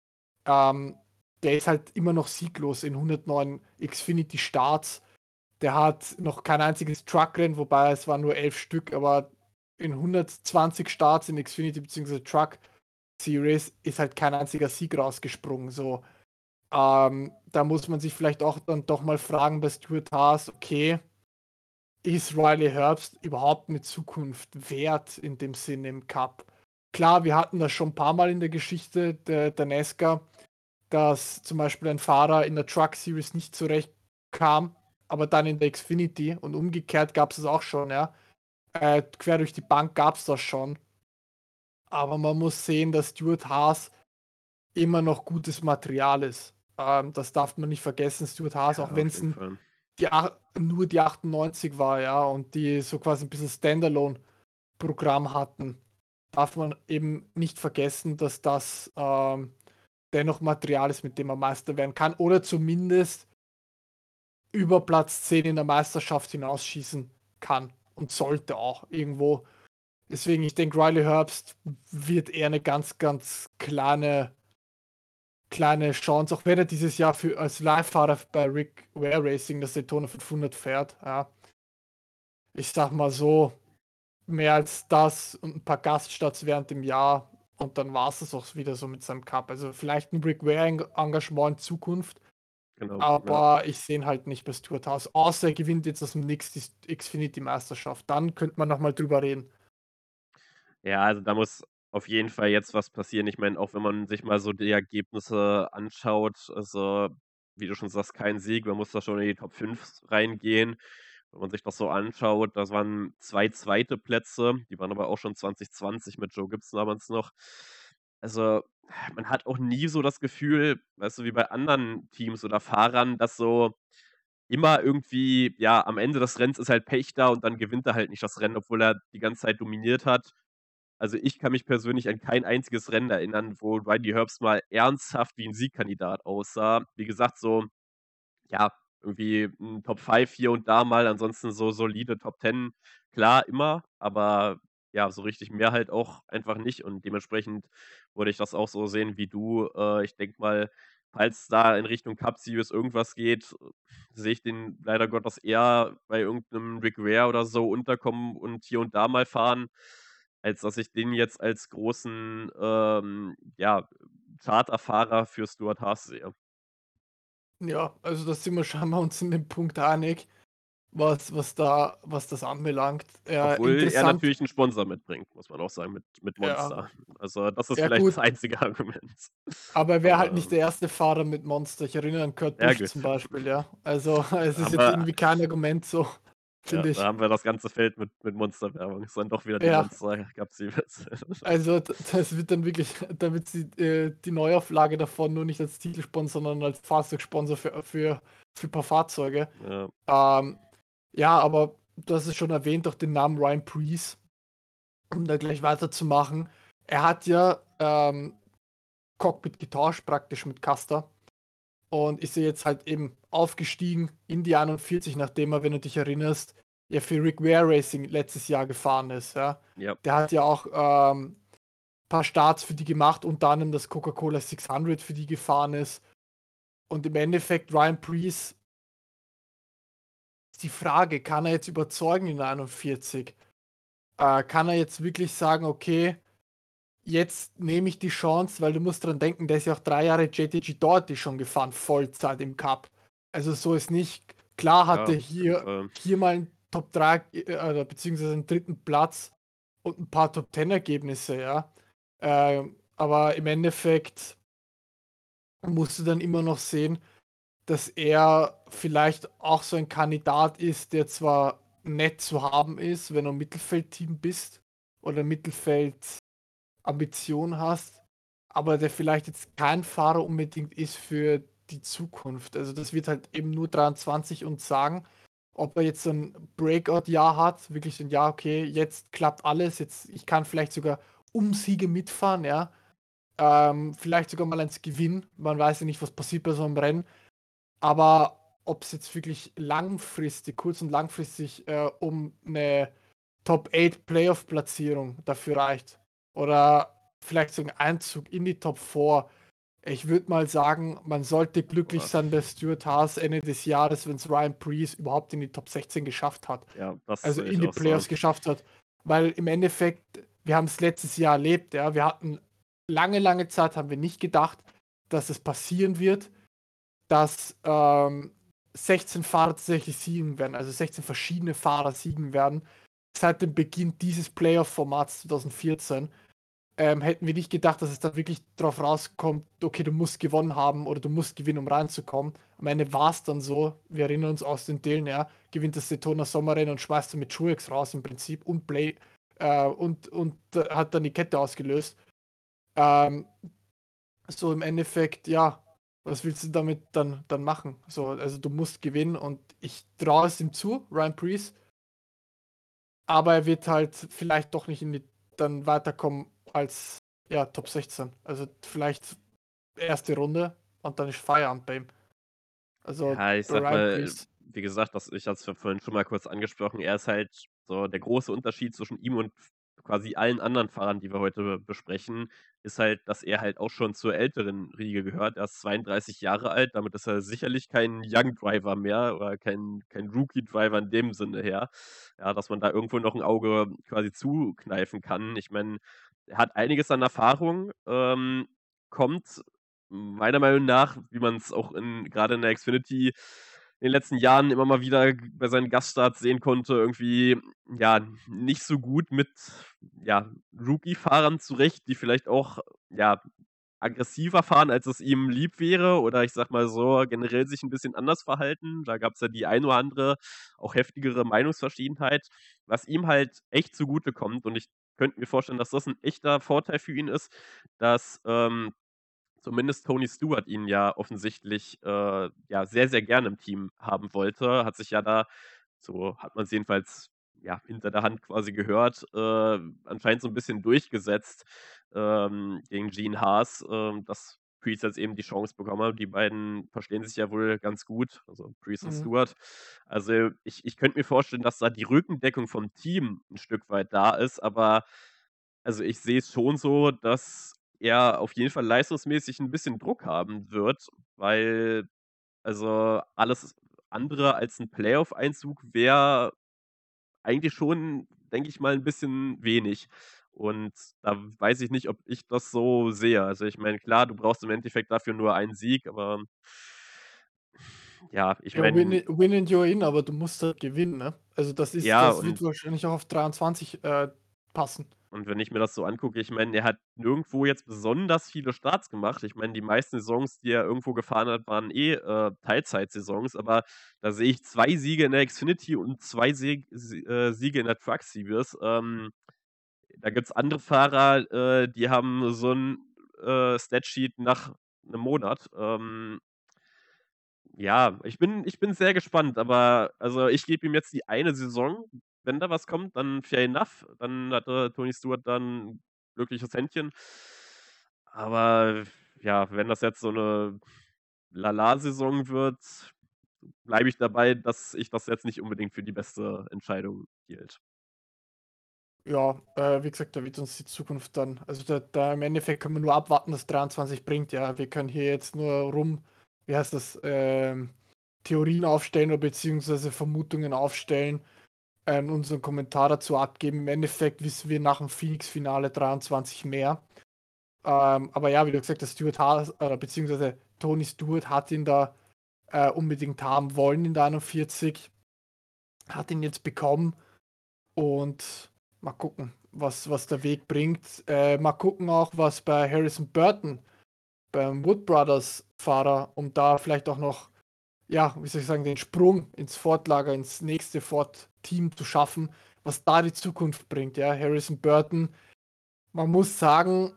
Speaker 1: ähm, der ist halt immer noch sieglos in 109 Xfinity-Starts. Der hat noch kein einziges Truckrennen, wobei es waren nur 11 Stück, aber in 120 Starts in Xfinity beziehungsweise Truck Series ist halt kein einziger Sieg rausgesprungen, so. Ähm, da muss man sich vielleicht auch dann doch mal fragen bei Stewart-Haas: „Okay, ist Riley Herbst überhaupt 'ne Zukunft wert in dem Sinne im Cup?“ Klar, wir hatten das schon paarmal in der Geschichte der der NASCAR, dass zum Beispiel ein Fahrer in der Truck Series nicht zurechtkam, aber dann in der Xfinity und umgekehrt gab's das auch schon, ja. Äh, quer durch die Bank gab's das schon. Aber man muss sehen, dass Stewart-Haas immer noch gutes Material ist. Ähm, das darf man nicht vergessen. Stewart-Haas,
Speaker 2: Ja,
Speaker 1: auch
Speaker 2: auf
Speaker 1: wenn's
Speaker 2: jeden
Speaker 1: 'n
Speaker 2: Fall.
Speaker 1: die ach nur die 98 war, ja, und die so quasi 'n bisschen Stand-alone-Programm hatten, darf man eben nicht vergessen, dass das, ähm, dennoch Material ist, mit dem man Meister werden kann oder zumindest über Platz 10 in der Meisterschaft hinausschießen kann und sollte auch irgendwo. Deswegen, ich denke, Riley Herbst wird eher 'ne ganz, ganz kleine kleine Chance, auch wenn er dieses Jahr für als Leihfahrer f bei Rick Ware Racing das Daytona 500 fährt, ja. Ich sage mal so, mehr als das und 'n paar Gaststarts während dem Jahr und dann war's das auch wieder so mit seinem Cup. Also, vielleicht 'n Rick Ware Eng Engagement in Zukunft,
Speaker 2: Genau, ja.
Speaker 1: aber ich sehe ihn halt nicht bei Stewart-Haas, außer er gewinnt jetzt aus'm Nix die st Xfinity-Meisterschaft. Dann könnte man noch mal drüber reden.
Speaker 2: Ja, also, da muss auf jeden Fall jetzt was passieren. Ich meine, auch wenn man sich mal so die Ergebnisse anschaut, also, wie du schon sagst, kein Sieg, man muss da schon in die Top 5 s reingehen. Wenn man sich das so anschaut, das waren 2 2. Plätze, die waren aber auch schon 2020 mit Joe Gibbs damals noch. Also, man hat auch nie so das Gefühl, weißt du, wie bei anderen Teams oder Fahrern, dass so immer irgendwie ja, am Ende des Rennens ist halt Pech da und dann gewinnt er halt nicht das Rennen, obwohl er die ganze Zeit dominiert hat. Also, ich kann mich persönlich an kein einziges Rennen erinnern, wo Riley Herbst mal ernsthaft wie 'n Siegkandidat aussah. Wie gesagt, so, ja, irgendwie 'n Top 5 hier und da mal, ansonsten so solide Top 10, klar, immer, aber ja, so richtig mehr halt auch einfach nicht und dementsprechend würde ich das auch so sehen wie du. Äh, ich denke mal, falls da in Richtung Cup Series irgendwas geht, sehe ich den leider Gottes eher bei irgend 'nem Rick Ware oder so unterkommen und hier und da mal fahren, als dass ich den jetzt als großen, ähm, ja, Charterfahrer für Stewart-Haas sehe.
Speaker 1: Ja, also, da sind wir scheinbar uns in dem Punkt einig, was was da was das anbelangt. Ja,
Speaker 2: Obwohl er natürlich 'n Sponsor mitbringt, muss man auch sagen, mit mit
Speaker 1: Ja.
Speaker 2: Monster. Also, das ist
Speaker 1: Ja,
Speaker 2: vielleicht das
Speaker 1: gut.
Speaker 2: einzige Argument.
Speaker 1: Aber er wäre halt nicht der
Speaker 2: ähm
Speaker 1: 1. Fahrer mit Monster. Ich erinnere an Kurt
Speaker 2: Ja,
Speaker 1: Busch zum Beispiel, ja. Also, es ist jetzt
Speaker 2: Aber
Speaker 1: irgendwie kein Argument so,
Speaker 2: Ja, da haben wir das ganze Feld mit mit Monster-Werbung. Ist dann doch wieder die
Speaker 1: Ja.
Speaker 2: Monster Cup Series.
Speaker 1: Also, das wird dann wirklich da wird sie äh, die Neuauflage davon nur nicht als Titelsponsor, sondern als Fahrzeugsponsor für für für paar Fahrzeuge.
Speaker 2: Ja.
Speaker 1: Ähm, ja, aber du hast es schon erwähnt, auch den Namen Ryan Preece, um da gleich weiterzumachen. Er hat ja, ähm, Cockpit getauscht praktisch mit Custer und ist ja jetzt halt eben aufgestiegen in die 41, nachdem er, wenn du dich erinnerst, ja für Rick Ware Racing letztes Jahr gefahren ist. Ja.
Speaker 2: Ja.
Speaker 1: Der hat ja auch ähm, paar Starts für die gemacht, unter anderem das Coca-Cola 600 für die gefahren ist. Und im Endeffekt Ryan Priest ist die Frage, kann er jetzt überzeugen in 41? Äh, kann er jetzt wirklich sagen, okay, jetzt nehme ich die Chance, weil du musst dran denken, der ist ja auch drei Jahre JTG Doherty schon gefahren, Vollzeit im Cup. Also so ist nicht, klar hatte
Speaker 2: Ja,
Speaker 1: hier,
Speaker 2: äh,
Speaker 1: hier mal einen Top 3, äh, beziehungsweise einen dritten Platz und ein paar Top 10 Ergebnisse, ja. Äh, aber im Endeffekt musst du dann immer noch sehen, dass er vielleicht auch so ein Kandidat ist, der zwar nett zu haben ist, wenn du Mittelfeldteam bist oder Mittelfeld-Ambition hast, aber der vielleicht jetzt kein Fahrer unbedingt ist für die Zukunft. Also das wird halt eben nur 23 und sagen, ob er jetzt so ein Breakout-Jahr hat, wirklich so ein Jahr, okay, jetzt klappt alles, jetzt ich kann vielleicht sogar um Siege mitfahren, ja. Ähm, vielleicht sogar mal eins gewinnen. Man weiß ja nicht, was passiert bei so einem Rennen. Aber ob es jetzt wirklich langfristig, kurz- und langfristig äh, um eine Top 8 Playoff-Platzierung dafür reicht. Oder vielleicht so ein Einzug in die Top 4. Ich würde mal sagen, man sollte glücklich sein bei Stuart Haas Ende des Jahres, wenn es Ryan Priest überhaupt in die Top 16 geschafft hat.
Speaker 2: ja,
Speaker 1: Also in die. Playoffs geschafft hat. Weil im Endeffekt, wir haben es letztes Jahr erlebt, ja. Wir hatten lange, lange Zeit haben wir nicht gedacht, dass es passieren wird, dass ähm, 16 Fahrer tatsächlich siegen werden, also 16 verschiedene Fahrer siegen werden. Seit dem Beginn dieses Playoff-Formats 2014 ähm, hätten wir nicht gedacht, dass es da wirklich drauf rauskommt, okay, du musst gewonnen haben oder du musst gewinnen, um reinzukommen. Am Ende war es dann so, wir erinnern uns aus den Delen, ja, gewinnt das Daytona Sommerrennen und schmeißt dann mit Truex raus im Prinzip und Play äh, und, und äh, hat dann die Kette ausgelöst. Ähm, so im Endeffekt, ja, was willst du damit dann, dann machen? So, also du musst gewinnen und ich traue es ihm zu, Ryan Priest. Aber er wird halt vielleicht doch nicht in die, dann weiterkommen als ja, Top 16. Also vielleicht erste Runde und dann ist Feierabend bei ihm. Also
Speaker 2: Ja, ich sag mal, wie gesagt, das, ich hatte es vorhin schon mal kurz angesprochen, er ist halt so der große Unterschied zwischen ihm und quasi allen anderen Fahrern, die wir heute besprechen, ist halt, dass er halt auch schon zur älteren Riege gehört. Er ist 32 Jahre alt, damit ist er sicherlich kein Young Driver mehr oder kein, kein Rookie Driver in dem Sinne her. Ja, dass man da irgendwo noch ein Auge quasi zukneifen kann. Ich meine, hat einiges an Erfahrung, ähm, kommt meiner Meinung nach, wie man es auch gerade in der Xfinity in den letzten Jahren immer mal wieder bei seinen Gaststarts sehen konnte, irgendwie ja nicht so gut mit ja, Rookie-Fahrern zurecht, die vielleicht auch ja aggressiver fahren, als es ihm lieb wäre, oder ich sag mal so, generell sich ein bisschen anders verhalten. Da gab es ja die ein oder andere, auch heftigere Meinungsverschiedenheit, was ihm halt echt zugute kommt. Und ich könnte mir vorstellen, dass das ein echter Vorteil für ihn ist, dass ähm, zumindest Tony Stewart ihn ja offensichtlich äh, ja sehr, sehr gerne im Team haben wollte. Hat sich ja da, so hat man es jedenfalls ja, hinter der Hand quasi gehört, äh, anscheinend so ein bisschen durchgesetzt ähm, gegen Gene Haas, ähm, dass Priest jetzt eben die Chance bekommen hat. Die beiden verstehen sich ja wohl ganz gut, also Priest und
Speaker 1: Mhm.
Speaker 2: Stewart. Also ich, ich könnte mir vorstellen, dass da die Rückendeckung vom Team ein Stück weit da ist, aber also ich sehe es schon so, dass er auf jeden Fall leistungsmäßig ein bisschen Druck haben wird, weil also alles andere als ein Playoff-Einzug wäre eigentlich schon, denke ich mal, ein bisschen wenig. Und da weiß ich nicht, ob ich das so sehe. Also ich meine, klar, du brauchst im Endeffekt dafür nur einen Sieg, aber ja, ich
Speaker 1: Ja, win,
Speaker 2: meine,
Speaker 1: it- win and you're in, aber du musst halt gewinnen, ne? Also das ist,
Speaker 2: ja,
Speaker 1: das wird wahrscheinlich auch auf 23 äh, passen.
Speaker 2: Und wenn ich mir das so angucke, ich meine, er hat nirgendwo jetzt besonders viele Starts gemacht. Ich meine, die meisten Saisons, die er irgendwo gefahren hat, waren eh äh, Teilzeitsaisons, aber da sehe ich zwei Siege in der Xfinity und zwei Sieg, Sie- äh, Siege in der Truck Series. Ähm, da gibt es andere Fahrer, äh, die haben so ein äh, Statsheet nach einem Monat. Ähm, ja, ich bin, ich bin sehr gespannt, aber also ich gebe ihm jetzt die eine Saison. Wenn da was kommt, dann fair enough. Dann hatte Tony Stewart dann ein glückliches Händchen. Aber ja, wenn das jetzt so eine Lala-Saison wird, bleibe ich dabei, dass ich das jetzt nicht unbedingt für die beste Entscheidung hielt.
Speaker 1: Ja, äh, wie gesagt, da wird uns die Zukunft dann also da da im Endeffekt können wir nur abwarten, was 23 bringt, ja. Wir können hier jetzt nur rum wie heißt das, ähm, Theorien aufstellen oder beziehungsweise Vermutungen aufstellen, ähm, unseren Kommentar dazu abgeben. Im Endeffekt wissen wir nach dem Phoenix-Finale 23 mehr. Ähm, aber ja, wie du gesagt hast, Stuart Haas oder beziehungsweise Tony Stewart hat ihn da, äh, unbedingt haben wollen in der 41. Hat ihn jetzt bekommen und mal gucken, was was der Weg bringt. Äh, mal gucken auch, was bei Harrison Burton beim Wood Brothers Fahrer, um da vielleicht auch noch, ja, wie soll ich sagen, den Sprung ins Ford-Lager, ins nächste Ford-Team zu schaffen, was da die Zukunft bringt, ja. Harrison Burton, man muss sagen,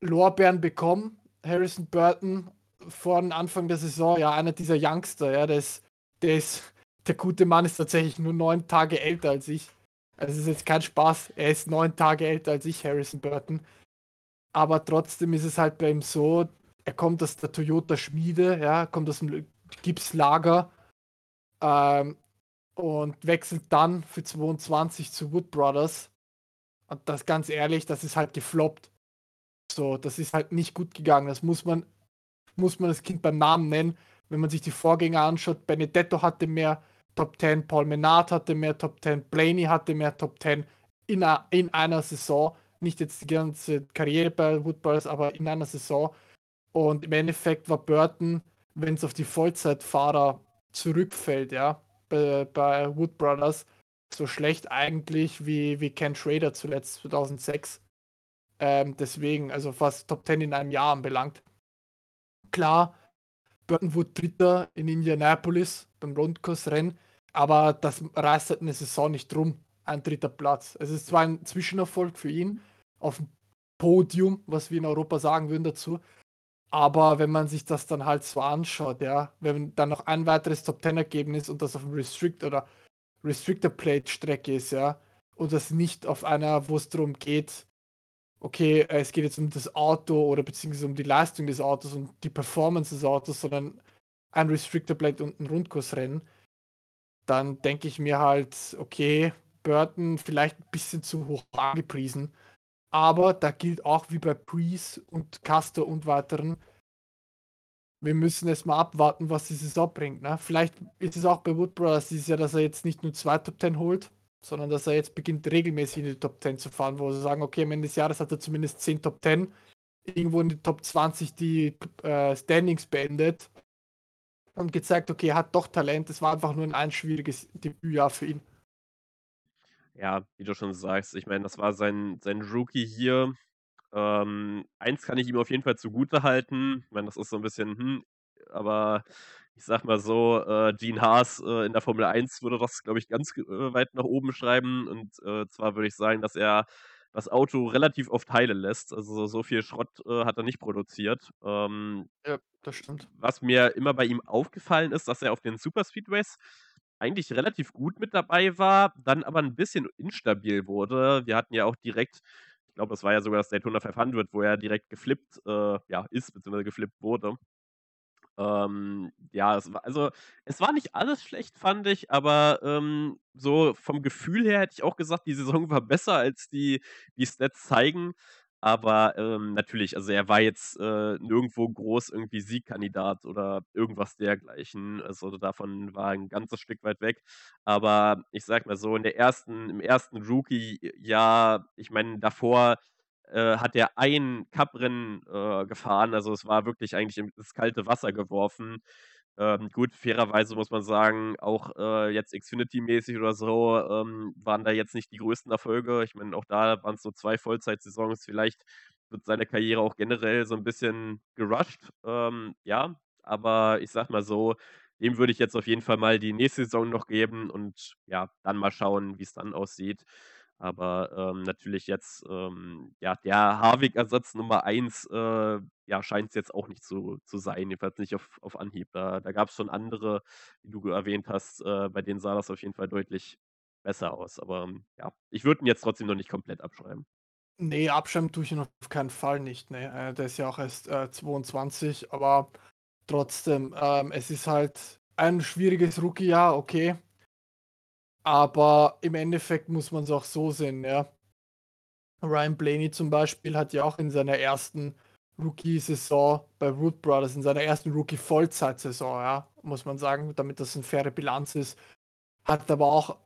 Speaker 1: Lorbeeren bekommen. Harrison Burton vor dem Anfang der Saison, ja, einer dieser Youngster, ja, der ist, der ist, der gute Mann ist tatsächlich nur neun Tage älter als ich. Also es ist jetzt kein Spaß. Er ist neun Tage älter als ich, Harrison Burton. Aber trotzdem ist es halt bei ihm so, er kommt aus der Toyota Schmiede, ja, kommt aus dem Gipslager ähm, und wechselt dann für 22 zu Wood Brothers. Und das ganz ehrlich, das ist halt gefloppt. So, das ist halt nicht gut gegangen. Das muss man, muss man das Kind beim Namen nennen. Wenn man sich die Vorgänger anschaut, Benedetto hatte mehr Top 10, Paul Menard hatte mehr Top 10, Blaney hatte mehr Top 10 in, a, in einer Saison. Nicht jetzt die ganze Karriere bei Woodballs, aber in einer Saison. Und im Endeffekt war Burton, wenn es auf die Vollzeitfahrer zurückfällt, ja, bei, bei Wood Brothers, so schlecht eigentlich wie, wie Ken Schrader zuletzt 2006. Ähm, deswegen, also fast Top 10 in einem Jahr anbelangt. Klar, Burton wurde Dritter in Indianapolis beim Rundkursrennen, aber das reißt eine Saison nicht drum, ein dritter Platz. Es ist zwar ein Zwischenerfolg für ihn auf dem Podium, was wir in Europa sagen würden dazu, aber wenn man sich das dann halt so anschaut, ja, wenn dann noch ein weiteres Top Ten Ergebnis und das auf dem Restrict oder Restrictor Plate Strecke ist, ja, und das nicht auf einer, wo es darum geht, okay, äh, es geht jetzt um das Auto oder beziehungsweise um die Leistung des Autos und die Performance des Autos, sondern ein Restrictor Plate und ein Rundkursrennen, dann denke ich mir halt, okay, Burton vielleicht ein bisschen zu hoch angepriesen. Aber da gilt auch wie bei Priest und Castor und weiteren, wir müssen jetzt mal abwarten, was die Saison bringt. Ne? Vielleicht ist es auch bei Wood Brothers dieses Jahr, dass er jetzt nicht nur zwei Top 10 holt, sondern dass er jetzt beginnt, regelmäßig in die Top 10 zu fahren, wo sie sagen, okay, am Ende des Jahres hat er zumindest 10 Top 10, irgendwo in die Top 20 die äh, Standings beendet und gezeigt, okay, er hat doch Talent. Es war einfach nur ein, schwieriges Debütjahr für ihn.
Speaker 2: Ja, wie du schon sagst, ich meine, das war sein, sein Rookie hier. Ähm, eins kann ich ihm auf jeden Fall zugute halten. Ich meine, das ist so ein bisschen, hm, aber ich sag mal so, äh, Gene Haas äh, in der Formel 1 würde das, glaube ich, ganz äh, weit nach oben schreiben. Und äh, zwar würde ich sagen, dass er das Auto relativ oft heilen lässt. Also so viel Schrott äh, hat er nicht produziert. Ähm,
Speaker 1: Ja, das stimmt.
Speaker 2: was mir immer bei ihm aufgefallen ist, dass er auf den Superspeedways eigentlich relativ gut mit dabei war, dann aber ein bisschen instabil wurde. Wir hatten ja auch direkt ich glaube, das war ja sogar das Daytona 500, wo er direkt geflippt, äh, ja, ist, beziehungsweise geflippt wurde. Ähm, ja, es war also, es war nicht alles schlecht, fand ich, aber, ähm, so vom Gefühl her hätte ich auch gesagt, die Saison war besser, als die die Stats zeigen. Aber, ähm, natürlich, also er war jetzt, äh, nirgendwo groß irgendwie Siegkandidat oder irgendwas dergleichen. Also, davon war ein ganzes Stück weit weg. Aber ich sage mal so, in der ersten im ersten Rookie-Jahr ich meine, davor, äh, hat er ein Cuprennen, äh, gefahren. Also, es war wirklich eigentlich ins kalte Wasser geworfen. Ähm, gut, fairerweise muss man sagen, auch, äh, jetzt Xfinity-mäßig oder so, ähm, waren da jetzt nicht die größten Erfolge. Ich meine, auch da waren es so 2 Vollzeitsaisons. Vielleicht wird seine Karriere auch generell so ein bisschen gerusht, ähm, ja. Aber ich sage mal so, dem würde ich jetzt auf jeden Fall mal die nächste Saison noch geben und ja, dann mal schauen, wie es dann aussieht. Aber, ähm, natürlich jetzt, ähm, ja, der Harvick-Ersatz Nummer 1, äh, ja, scheint's jetzt auch nicht zu zu sein, jedenfalls nicht auf auf Anhieb. Da da gab's schon andere, wie du erwähnt hast, äh, bei denen sah das auf jeden Fall deutlich besser aus. Aber, ähm, ja, ich würde ihn jetzt trotzdem noch nicht komplett abschreiben.
Speaker 1: Ne, abschreiben tue ich ihn auf keinen Fall nicht, ne. Äh, der ist ja auch erst, äh, 22, aber trotzdem, ähm, es ist halt ein schwieriges Rookie-Jahr, okay. Aber im Endeffekt muss man es auch so sehen, ja. Ryan Blaney zum Beispiel hat ja auch in seiner ersten Rookie-Saison bei Root Brothers, in seiner ersten Rookie-Vollzeit-Saison, ja, muss man sagen, damit das eine faire Bilanz ist, hat aber auch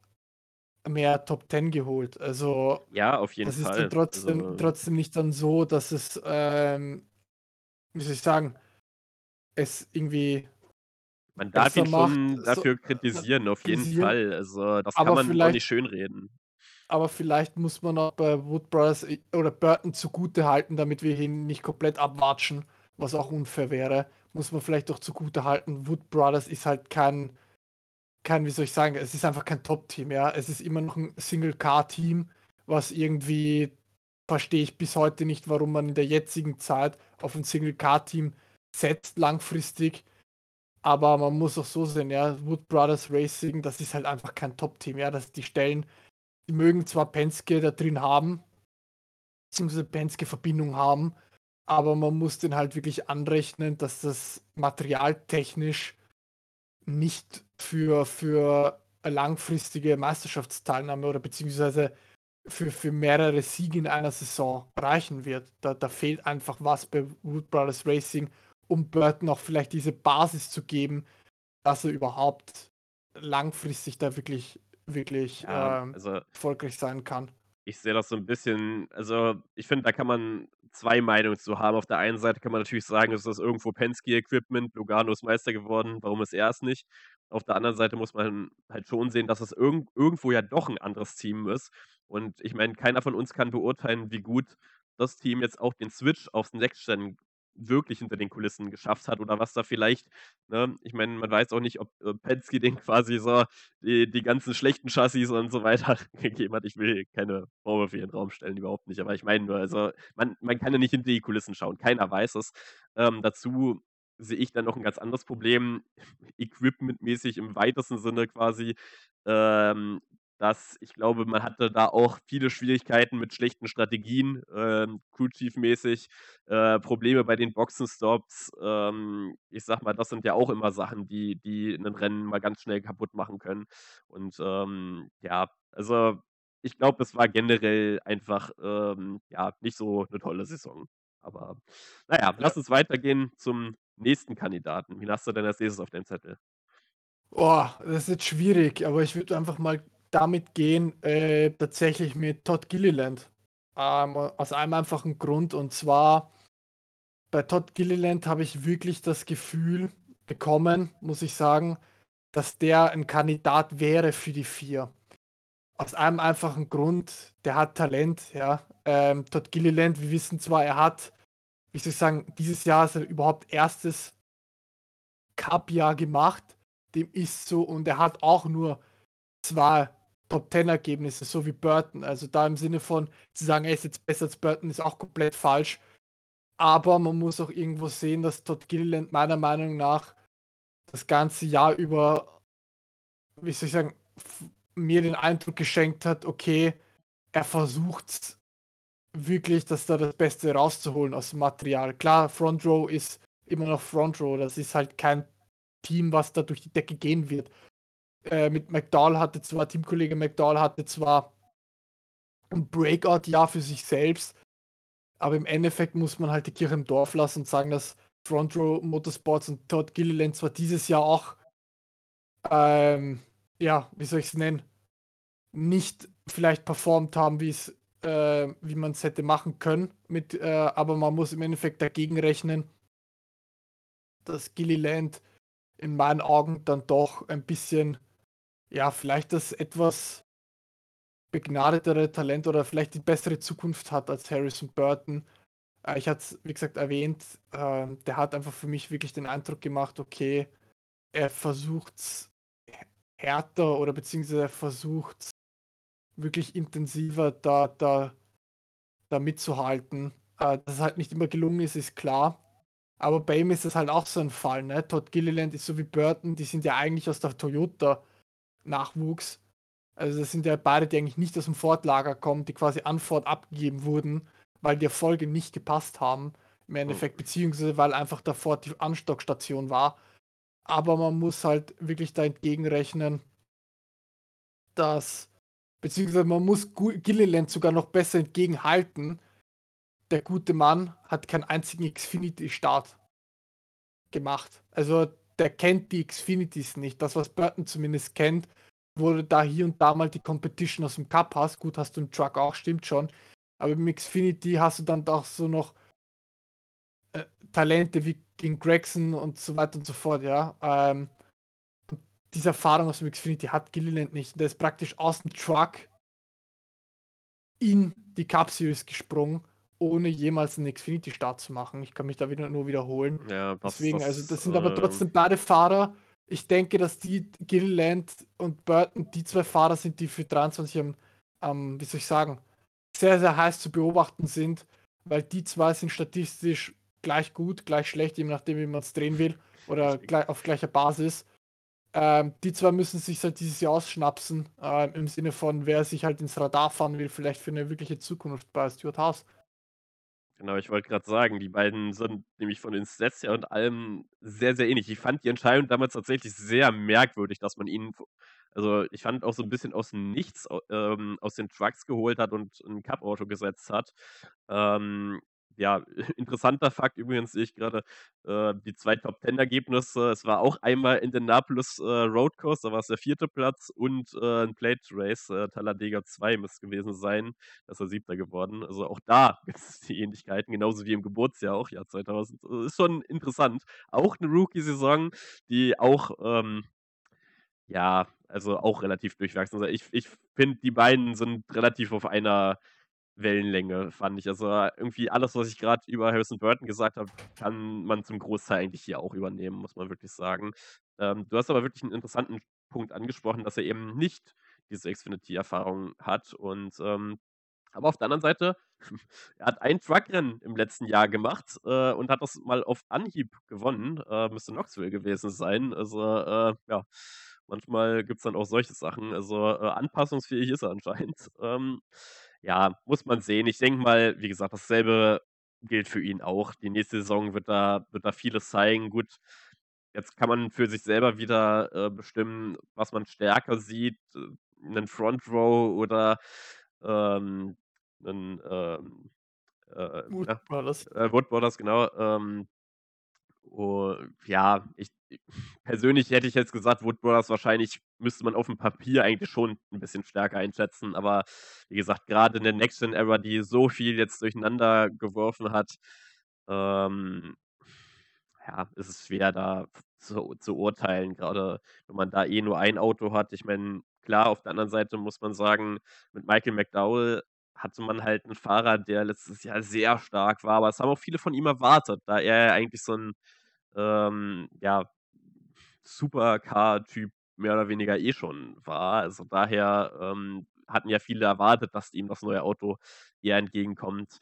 Speaker 1: mehr Top 10 geholt. Also
Speaker 2: Ja, auf jeden
Speaker 1: das ist
Speaker 2: Fall.
Speaker 1: dann trotzdem,
Speaker 2: Also
Speaker 1: trotzdem nicht dann so, dass es, ähm, wie soll ich sagen, es irgendwie
Speaker 2: Man darf ihn
Speaker 1: macht.
Speaker 2: schon
Speaker 1: So,
Speaker 2: dafür kritisieren, auf jeden
Speaker 1: kritisieren.
Speaker 2: Fall. Also, das kann
Speaker 1: Aber
Speaker 2: man auch nicht schönreden.
Speaker 1: aber vielleicht muss man auch bei Wood Brothers i- oder Burton zugute halten, damit wir ihn nicht komplett abwatschen, was auch unfair wäre. Muss man vielleicht auch zugute halten. Wood Brothers ist halt kein, kein, wie soll ich sagen, es ist einfach kein Top-Team, ja. Es ist immer noch ein Single-Car-Team, was irgendwie verstehe ich bis heute nicht, warum man in der jetzigen Zeit auf ein Single-Car-Team setzt langfristig. Aber man muss auch so sehen, ja, Wood Brothers Racing, das ist halt einfach kein Top-Team, ja. Das, die Stellen, die mögen zwar Penske da drin haben, beziehungsweise Penske-Verbindung haben, aber man muss den halt wirklich anrechnen, dass das materialtechnisch nicht für, für langfristige Meisterschaftsteilnahme oder beziehungsweise für, für mehrere Siege in einer Saison reichen wird. Da, da fehlt einfach was bei Wood Brothers Racing, um Burton auch vielleicht diese Basis zu geben, dass er überhaupt langfristig da wirklich, wirklich
Speaker 2: Ja,
Speaker 1: ähm,
Speaker 2: also
Speaker 1: erfolgreich sein kann.
Speaker 2: ich sehe das so ein bisschen also, ich finde, da kann man 2 Meinungen zu haben. Auf der einen Seite kann man natürlich sagen, es ist irgendwo Penske-Equipment, Logano ist Meister geworden, warum ist er es nicht? Auf der anderen Seite muss man halt schon sehen, dass es irgend irgendwo ja doch ein anderes Team ist. Und ich meine, keiner von uns kann beurteilen, wie gut das Team jetzt auch den Switch aufs Next Gen wirklich hinter den Kulissen geschafft hat oder was da vielleicht ne? Ich meine, man weiß auch nicht, ob, äh, Penske denen quasi so die die ganzen schlechten Chassis und so weiter gegeben hat. Ich will keine Vorwürfe in den Raum stellen, überhaupt nicht. Aber ich meine nur, also, man man kann ja nicht hinter die Kulissen schauen. Keiner weiß es. Ähm, dazu sehe ich dann noch ein ganz anderes Problem, equipmentmäßig im weitesten Sinne quasi, ähm, dass ich glaube, man hatte da auch viele Schwierigkeiten mit schlechten Strategien, ähm, Crew-Chief-mäßig, äh, Probleme bei den Boxenstops. Ähm, ich sage mal, das sind ja auch immer Sachen, die die 'nen Rennen mal ganz schnell kaputt machen können. Und, ähm, ja, also, ich glaube, es war generell einfach, ähm, ja, nicht so 'ne tolle Saison. Aber na ja,
Speaker 1: Ja.
Speaker 2: lass uns weitergehen zum nächsten Kandidaten. Wen hast du denn als Nächstes auf deinem Zettel?
Speaker 1: Boah, das ist jetzt schwierig, aber ich würde einfach mal damit gehen, äh, tatsächlich mit Todd Gilliland. Ähm, aus einem einfachen Grund, und zwar bei Todd Gilliland habe ich wirklich das Gefühl bekommen, muss ich sagen, dass der ein Kandidat wäre für die vier. Aus einem einfachen Grund, der hat Talent, ja. Ähm, Todd Gilliland, wir wissen zwar, er hat, wie soll ich sagen, dieses Jahr er überhaupt erstes Cup-Jahr gemacht, dem ist so, und er hat auch nur zwei Top-10-Ergebnisse, so wie Burton. Also da im Sinne von zu sagen, er ist jetzt besser als Burton, ist auch komplett falsch. Aber man muss auch irgendwo sehen, dass Todd Gilliland meiner Meinung nach das ganze Jahr über, wie soll ich sagen, mir den Eindruck geschenkt hat, okay, er versucht wirklich, dass da das Beste rauszuholen aus dem Material. Klar, Front Row ist immer noch Front Row, das ist halt kein Team, was da durch die Decke gehen wird. Äh, mit McDowell hatte zwar, Teamkollege McDowell hatte zwar ein Breakout-Jahr für sich selbst, aber im Endeffekt muss man halt die Kirche im Dorf lassen und sagen, dass Front Row Motorsports und Todd Gilliland zwar dieses Jahr auch, ähm, ja, wie soll ich es nennen, nicht vielleicht performt haben, wie es, äh, wie man es hätte machen können, mit, äh, aber man muss im Endeffekt dagegen rechnen, dass Gilliland in meinen Augen dann doch ein bisschen, ja, vielleicht das etwas begnadetere Talent oder vielleicht die bessere Zukunft hat als Harrison Burton. Äh, ich hatte es, wie gesagt, erwähnt, ähm, der hat einfach für mich wirklich den Eindruck gemacht, okay, er versucht härter oder beziehungsweise er versucht wirklich intensiver da, da, da mitzuhalten. Äh, dass es halt nicht immer gelungen ist, ist klar. Aber bei ihm ist es halt auch so ein Fall, ne? Todd Gilliland ist so wie Burton, die sind ja eigentlich aus der Toyota-Nachwuchs. Also das sind ja beide, die eigentlich nicht aus dem Ford-Lager kommen, die quasi an Ford abgegeben wurden, weil die Erfolge nicht gepasst haben im Endeffekt, beziehungsweise weil einfach der Ford die Anstockstation war. aber man muss halt wirklich da entgegenrechnen, dass, beziehungsweise man muss Gilliland sogar noch besser entgegenhalten. Der gute Mann hat keinen einzigen Xfinity-Start gemacht. Also der kennt die Xfinities nicht. Das, was Burton zumindest kennt, du da hier und da mal die Competition aus dem Cup hast. Gut, hast du im Truck auch, stimmt schon. Aber im Xfinity hast du dann doch so noch äh, Talente wie King Gregson und so weiter und so fort, ja. Ähm, diese Erfahrung aus dem Xfinity hat Gilliland nicht. Der ist praktisch aus dem Truck in die Cup Series gesprungen ohne jemals einen Xfinity-Start zu machen. Ich kann mich da wieder nur wiederholen. Ja, Deswegen, das, also das sind aber trotzdem beide Fahrer. Ich denke, dass die Gilliland und Burton die zwei Fahrer sind, die für 23 am, am, wie soll ich sagen, sehr, sehr heiß zu beobachten sind, weil die zwei sind statistisch gleich gut, gleich schlecht, je nachdem, wie man es drehen will, oder gleich, auf gleicher Basis. Ähm, die zwei müssen sich halt dieses Jahr ausschnapsen, äh, im Sinne von, wer sich halt ins Radar fahren will, vielleicht für eine wirkliche Zukunft bei Stuart House.
Speaker 2: Genau, ich wollte gerade sagen, die beiden sind nämlich von den Stats her und allem sehr, sehr ähnlich. Ich fand die Entscheidung damals tatsächlich sehr merkwürdig, dass man ihn, also ich fand auch so ein bisschen aus dem Nichts ähm, aus den Trucks geholt hat und ein Cup-Auto gesetzt hat. Ähm, ja, interessanter Fakt übrigens sehe ich gerade äh, die zwei Top-10-Ergebnisse. Es war auch einmal in Indianapolis äh, Road Course, da war es der vierte Platz und äh, ein Plate Race, äh, Talladega 2 muss gewesen sein, da ist er siebter geworden. Also auch da gibt es die Ähnlichkeiten, genauso wie im Geburtsjahr auch, Jahr 2000. Das ist schon interessant. Auch eine Rookie-Saison, die auch, ähm, ja, also auch relativ durchwachsen. Also ich, ich finde, die beiden sind relativ auf einer Wellenlänge, fand ich. Also irgendwie alles, was ich gerade über Harrison Burton gesagt habe, kann man zum Großteil eigentlich hier auch übernehmen, muss man wirklich sagen. Ähm, du hast aber wirklich einen interessanten Punkt angesprochen, dass er eben nicht diese Xfinity-Erfahrung hat. Und ähm, aber auf der anderen Seite, er hat ein Truckrennen im letzten Jahr gemacht äh, und hat das mal auf Anhieb gewonnen. Äh, müsste Knoxville gewesen sein. Also äh, ja, manchmal gibt es dann auch solche Sachen. Also äh, anpassungsfähig ist er anscheinend. Ähm, ja, muss man sehen. Ich denke mal, wie gesagt, dasselbe gilt für ihn auch. Die nächste Saison wird da, wird da vieles zeigen. Gut, jetzt kann man für sich selber wieder äh, bestimmen, was man stärker sieht. Äh, einen Front Row oder ähm, einen ähm, äh, Wood Brothers. Äh, Wood Brothers, genau. Ähm, Oh, ja, ich persönlich hätte ich jetzt gesagt, Wood Brothers wahrscheinlich müsste man auf dem Papier eigentlich schon ein bisschen stärker einschätzen, aber wie gesagt, gerade in der Next-Gen-Era, die so viel jetzt durcheinander geworfen hat, ähm, ja, ist es schwer, da zu, zu urteilen, gerade wenn man da eh nur ein Auto hat. Ich meine, klar, auf der anderen Seite muss man sagen, mit Michael McDowell hatte man halt einen Fahrer, der letztes Jahr sehr stark war, aber es haben auch viele von ihm erwartet, da er eigentlich so ein ähm, ja, Supercar-Typ mehr oder weniger eh schon war. Also daher ähm, hatten ja viele erwartet, dass ihm das neue Auto eher entgegenkommt.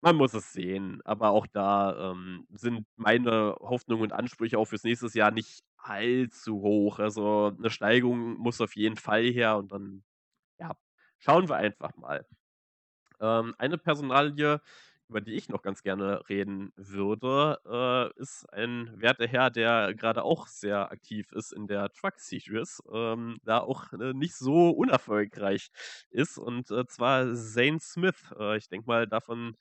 Speaker 2: Man muss es sehen, aber auch da ähm, sind meine Hoffnungen und Ansprüche auch fürs nächste Jahr nicht allzu hoch. Also eine Steigung muss auf jeden Fall her und dann, ja, schauen wir einfach mal. Ähm, eine Personalie, über die ich noch ganz gerne reden würde, äh, ist ein werter Herr, der gerade auch sehr aktiv ist in der Truck Series, ähm, da auch äh, nicht so unerfolgreich ist, und äh, zwar Zane Smith. Äh, ich denke mal, davon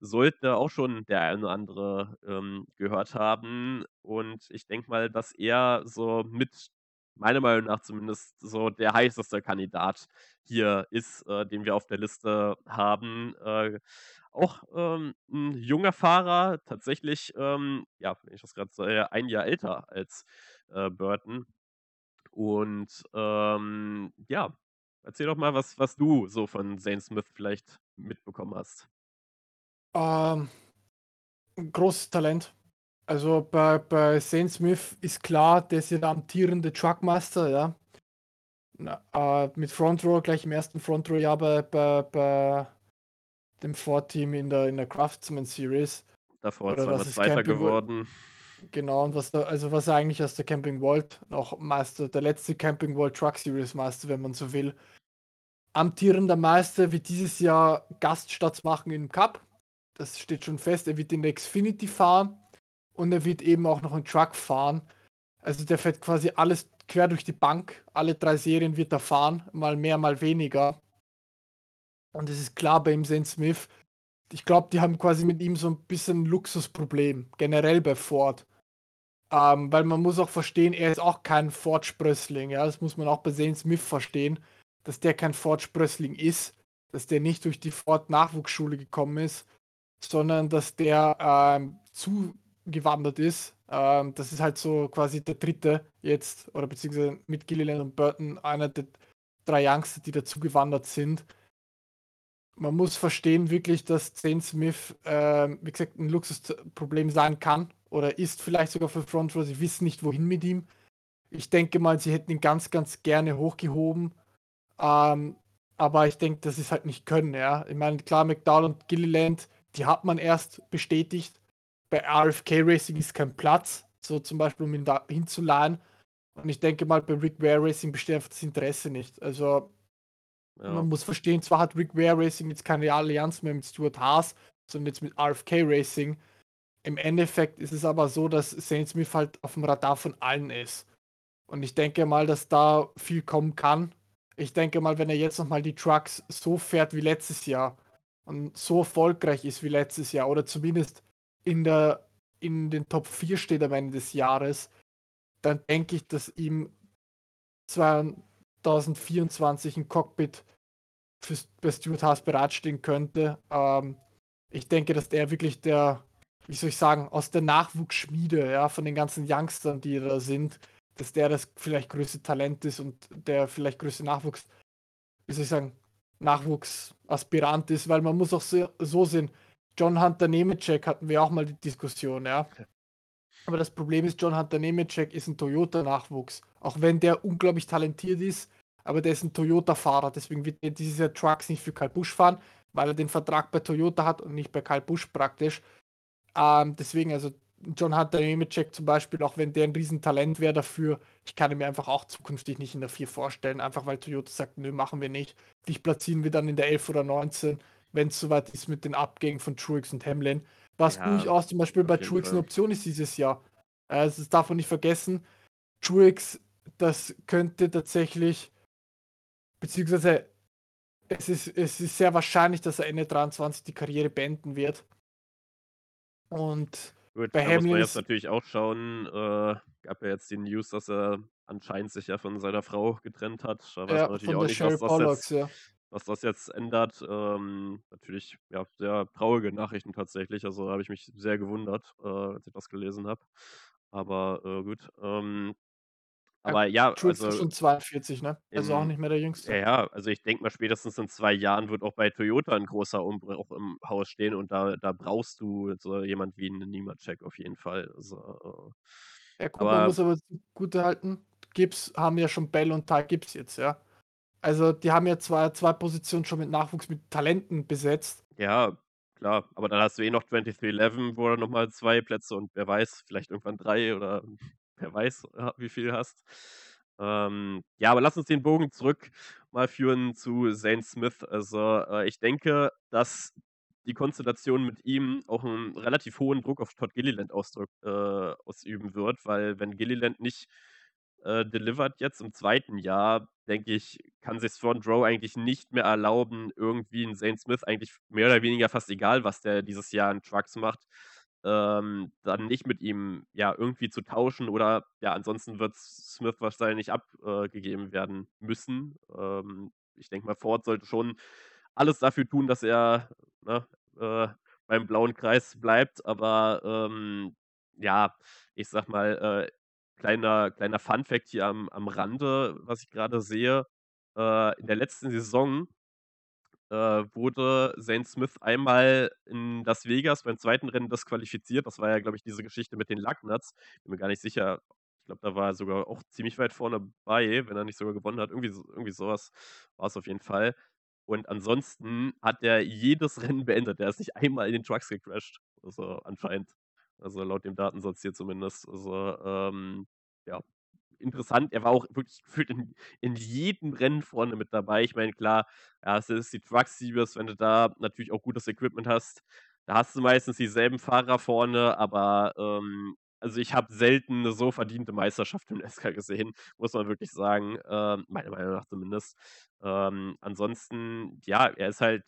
Speaker 2: sollte auch schon der eine oder andere ähm, gehört haben. Und ich denke mal, dass er so mit meiner Meinung nach zumindest so der heißeste Kandidat hier ist, äh, den wir auf der Liste haben. Äh, auch ähm, 'n junger Fahrer, tatsächlich, ähm, ja, wenn ich das gerade sehe, ein Jahr älter als, äh, Burton. Und, ähm, ja, erzähl doch mal, was was du so von Zane Smith vielleicht mitbekommen hast.
Speaker 1: Ähm, großes Talent. Also, bei bei Zane Smith ist klar, der ist ja der amtierende Truckmaster, ja. Na, äh, mit Front Row gleich im ersten Front Row Jahr bei bei bei dem Ford-Team in der, in der Craftsman Series.
Speaker 2: Davor Oder zweimal Zweiter geworden.
Speaker 1: Genau, und was da, also was er eigentlich aus der Camping World noch Meister, der letzte Camping World Truck Series Meister, wenn man so will. Amtierender Meister wird dieses Jahr Gaststarts machen im Cup. Das steht schon fest. Er wird in der Xfinity fahren und er wird eben auch noch einen Truck fahren. Also der fährt quasi alles quer durch die Bank. Alle drei Serien wird er fahren, mal mehr, mal weniger. Und es ist klar bei ihm, Zane Smith, ich glaube, die haben quasi mit ihm so ein bisschen ein Luxusproblem, generell bei Ford. Ähm, weil man muss auch verstehen, er ist auch kein Ford-Sprössling. Ja? Das muss man auch bei Zane Smith verstehen, dass der kein Ford-Sprössling ist, dass der nicht durch die Ford-Nachwuchsschule gekommen ist, sondern dass der ähm, zugewandert ist. Ähm, das ist halt so quasi der dritte jetzt, oder beziehungsweise mit Gilliland und Burton einer der drei Youngster, die dazugewandert sind. Man muss verstehen wirklich, dass Zane Smith, äh, wie gesagt, ein Luxusproblem sein kann oder ist vielleicht sogar für Front Row. Sie wissen nicht, wohin mit ihm. Ich denke mal, sie hätten ihn ganz, ganz gerne hochgehoben. Ähm, aber ich denke, sie es halt nicht können, ja. Ich meine, klar, McDowell und Gilliland, die hat man erst bestätigt. Bei RFK Racing ist kein Platz, so zum Beispiel, um ihn da hinzuladen. Und ich denke mal, bei Rick Ware Racing besteht einfach das Interesse nicht. Also, ja. man muss verstehen, zwar hat Rick Ware Racing jetzt keine Allianz mehr mit Stuart Haas, sondern jetzt mit RFK Racing. Im Endeffekt ist es aber so, dass Saint Smith halt auf dem Radar von allen ist. Und ich denke mal, dass da viel kommen kann. Ich denke mal, wenn er jetzt nochmal die Trucks so fährt wie letztes Jahr und so erfolgreich ist wie letztes Jahr oder zumindest in, der, in den Top 4 steht am Ende des Jahres, dann denke ich, dass ihm 2024 ein Cockpit für, bei Stuart Haas bereitstehen könnte. Ähm, ich denke, dass der wirklich der wie soll ich sagen, aus der Nachwuchsschmiede, ja, von den ganzen Youngstern, die da sind, dass der das vielleicht größte Talent ist und der vielleicht größte Nachwuchs, wie soll ich sagen, Nachwuchsaspirant ist, weil man muss auch so, so sehen, John Hunter Nemecek hatten wir auch mal die Diskussion, ja. Aber das Problem ist, John Hunter Nemecek ist ein Toyota-Nachwuchs. Auch wenn der unglaublich talentiert ist, aber der ist ein Toyota-Fahrer. Deswegen wird er diese Trucks nicht für Kyle Busch fahren, weil er den Vertrag bei Toyota hat und nicht bei Kyle Busch praktisch. Ähm, deswegen, also John Hunter Nemecek zum Beispiel, auch wenn der ein Riesentalent wäre dafür, ich kann ihn mir einfach auch zukünftig nicht in der 4 vorstellen, einfach weil Toyota sagt, nö, machen wir nicht. Dich platzieren wir dann in der 11 oder 19, wenn es soweit ist mit den Abgängen von Truex und Hamlin. Was ja, durchaus zum Beispiel bei Truex eine Option ist dieses Jahr. Also das darf man nicht vergessen. Truex, das könnte tatsächlich, beziehungsweise es ist, es ist sehr wahrscheinlich, dass er Ende 23 die Karriere beenden wird. Und
Speaker 2: Gut, bei da muss man jetzt natürlich auch schauen. Äh, gab ja jetzt die News, dass er anscheinend sich ja von seiner Frau getrennt hat. Da weiß
Speaker 1: ja,
Speaker 2: man natürlich auch nicht, was das,
Speaker 1: Pollocks,
Speaker 2: jetzt,
Speaker 1: ja.
Speaker 2: Was das jetzt ändert. Ähm, natürlich, ja, sehr traurige Nachrichten tatsächlich. Also habe ich mich sehr gewundert, äh, als ich das gelesen habe. Aber äh, gut. Ähm, aber ja,
Speaker 1: ist also schon 42, ne? Also auch
Speaker 2: in
Speaker 1: nicht mehr der Jüngste.
Speaker 2: ja, ja, also ich denke mal, spätestens in 2 Jahren wird auch bei Toyota ein großer Umbruch im Haus stehen und da da brauchst du so jemand wie 'n Nemecek auf jeden Fall. Also, äh
Speaker 1: Ja gut, man
Speaker 2: aber
Speaker 1: muss aber zugutehalten, Gibbs haben ja schon Bell und Ty Gibbs jetzt, ja. Also, die haben ja zwei zwei Positionen schon mit Nachwuchs mit Talenten besetzt.
Speaker 2: Ja, klar, aber dann hast du eh noch 23XI, wo du noch mal 2 Plätze und wer weiß, vielleicht irgendwann 3 oder wer weiß, wie viel hast. Ähm, ja, aber lass uns den Bogen zurück mal führen zu Zane Smith. Also, äh, ich denke, dass die Konstellation mit ihm auch einen relativ hohen Druck auf Todd Gilliland ausdrück äh, ausüben wird, weil wenn Gilliland nicht, äh, delivered jetzt im zweiten Jahr, denke ich, kann Front Row eigentlich nicht mehr erlauben, irgendwie 'n Zane Smith eigentlich mehr oder weniger fast egal, was der dieses Jahr in Trucks macht, ähm, dann nicht mit ihm, ja, irgendwie zu tauschen oder ja, ansonsten wird Smith wahrscheinlich abgegeben äh, werden müssen. Ähm, ich denke mal, Ford sollte schon alles dafür tun, dass er, ne, äh, beim blauen Kreis bleibt, aber, ähm, ja, ich sag mal, äh, kleiner kleiner Funfact hier am am Rande, was ich gerade sehe. Äh, in der letzten Saison äh, wurde Zane Smith einmal in Las Vegas beim zweiten Rennen disqualifiziert. Das war ja, glaube ich, diese Geschichte mit den Lucknuts. Bin mir gar nicht sicher. Ich glaube, da war er sogar auch ziemlich weit vorne bei, wenn er nicht sogar gewonnen hat. Irgendwie, irgendwie sowas war es auf jeden Fall. Und ansonsten hat er jedes Rennen beendet. Er ist nicht einmal in den Trucks gecrashed. Also anscheinend. Also laut dem Datensatz hier zumindest. Also, ähm, ja, interessant. Er war auch wirklich gefühlt in, in jedem Rennen vorne mit dabei. Ich meine, klar, ja, es ist die Truck Series, wenn du da natürlich auch gutes Equipment hast. Da hast du meistens dieselben Fahrer vorne, aber ähm, also ich habe selten 'ne so verdiente Meisterschaft im NASCAR gesehen, muss man wirklich sagen, ähm, meiner Meinung nach zumindest. Ähm, ansonsten, ja, er ist halt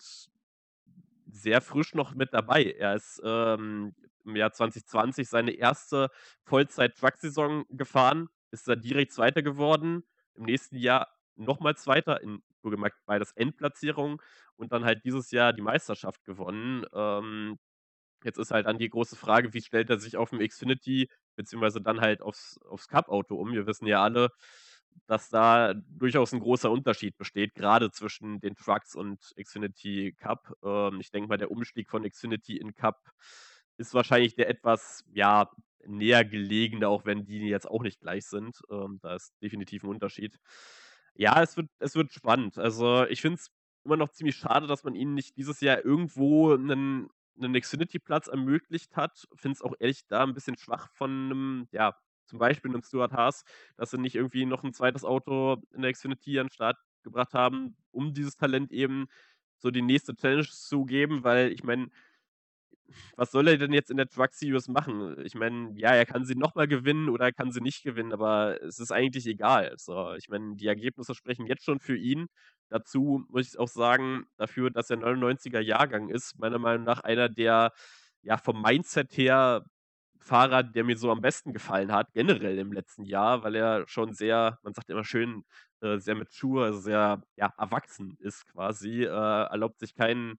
Speaker 2: sehr frisch noch mit dabei. Er ist, ähm, im Jahr 2020 seine erste Vollzeit-Trucksaison gefahren, ist dann direkt Zweiter geworden. Im nächsten Jahr noch mal Zweiter, in wohlgemerkt beides Endplatzierungen und dann halt dieses Jahr die Meisterschaft gewonnen. Ähm, jetzt ist halt dann die große Frage, wie stellt er sich auf dem Xfinity beziehungsweise dann halt aufs aufs Cup-Auto um? Wir wissen ja alle, dass da durchaus 'n großer Unterschied besteht, grade zwischen den Trucks und Xfinity Cup. Ähm, ich denke mal, der Umstieg von Xfinity in Cup ist wahrscheinlich der etwas, ja, näher gelegene, auch wenn die jetzt auch nicht gleich sind. Ähm, da ist definitiv 'n Unterschied. Ja, es wird es wird spannend. Also, ich finde es immer noch ziemlich schade, dass man ihnen nicht dieses Jahr irgendwo 'nen 'nen Xfinity-Platz ermöglicht hat. Finde es auch ehrlich da 'n bisschen schwach von 'nem, ja, zum Beispiel 'nem Stewart-Haas, dass sie nicht irgendwie noch 'n 2. Auto in der Xfinity an 'n Start gebracht haben, um dieses Talent eben so die nächste Challenge zu geben, weil ich meine was soll er denn jetzt in der Truck Series machen? Ich meine, ja, er kann sie noch mal gewinnen oder er kann sie nicht gewinnen, aber es ist eigentlich egal. So, ich meine, die Ergebnisse sprechen jetzt schon für ihn. Dazu muss ich auch sagen, dafür, dass er 99er Jahrgang ist, meiner Meinung nach einer der, ja, vom Mindset her Fahrer, der mir so am besten gefallen hat, generell im letzten Jahr, weil er schon sehr man sagt immer schön, äh, sehr mature, sehr, ja, erwachsen ist quasi, äh, erlaubt sich keinen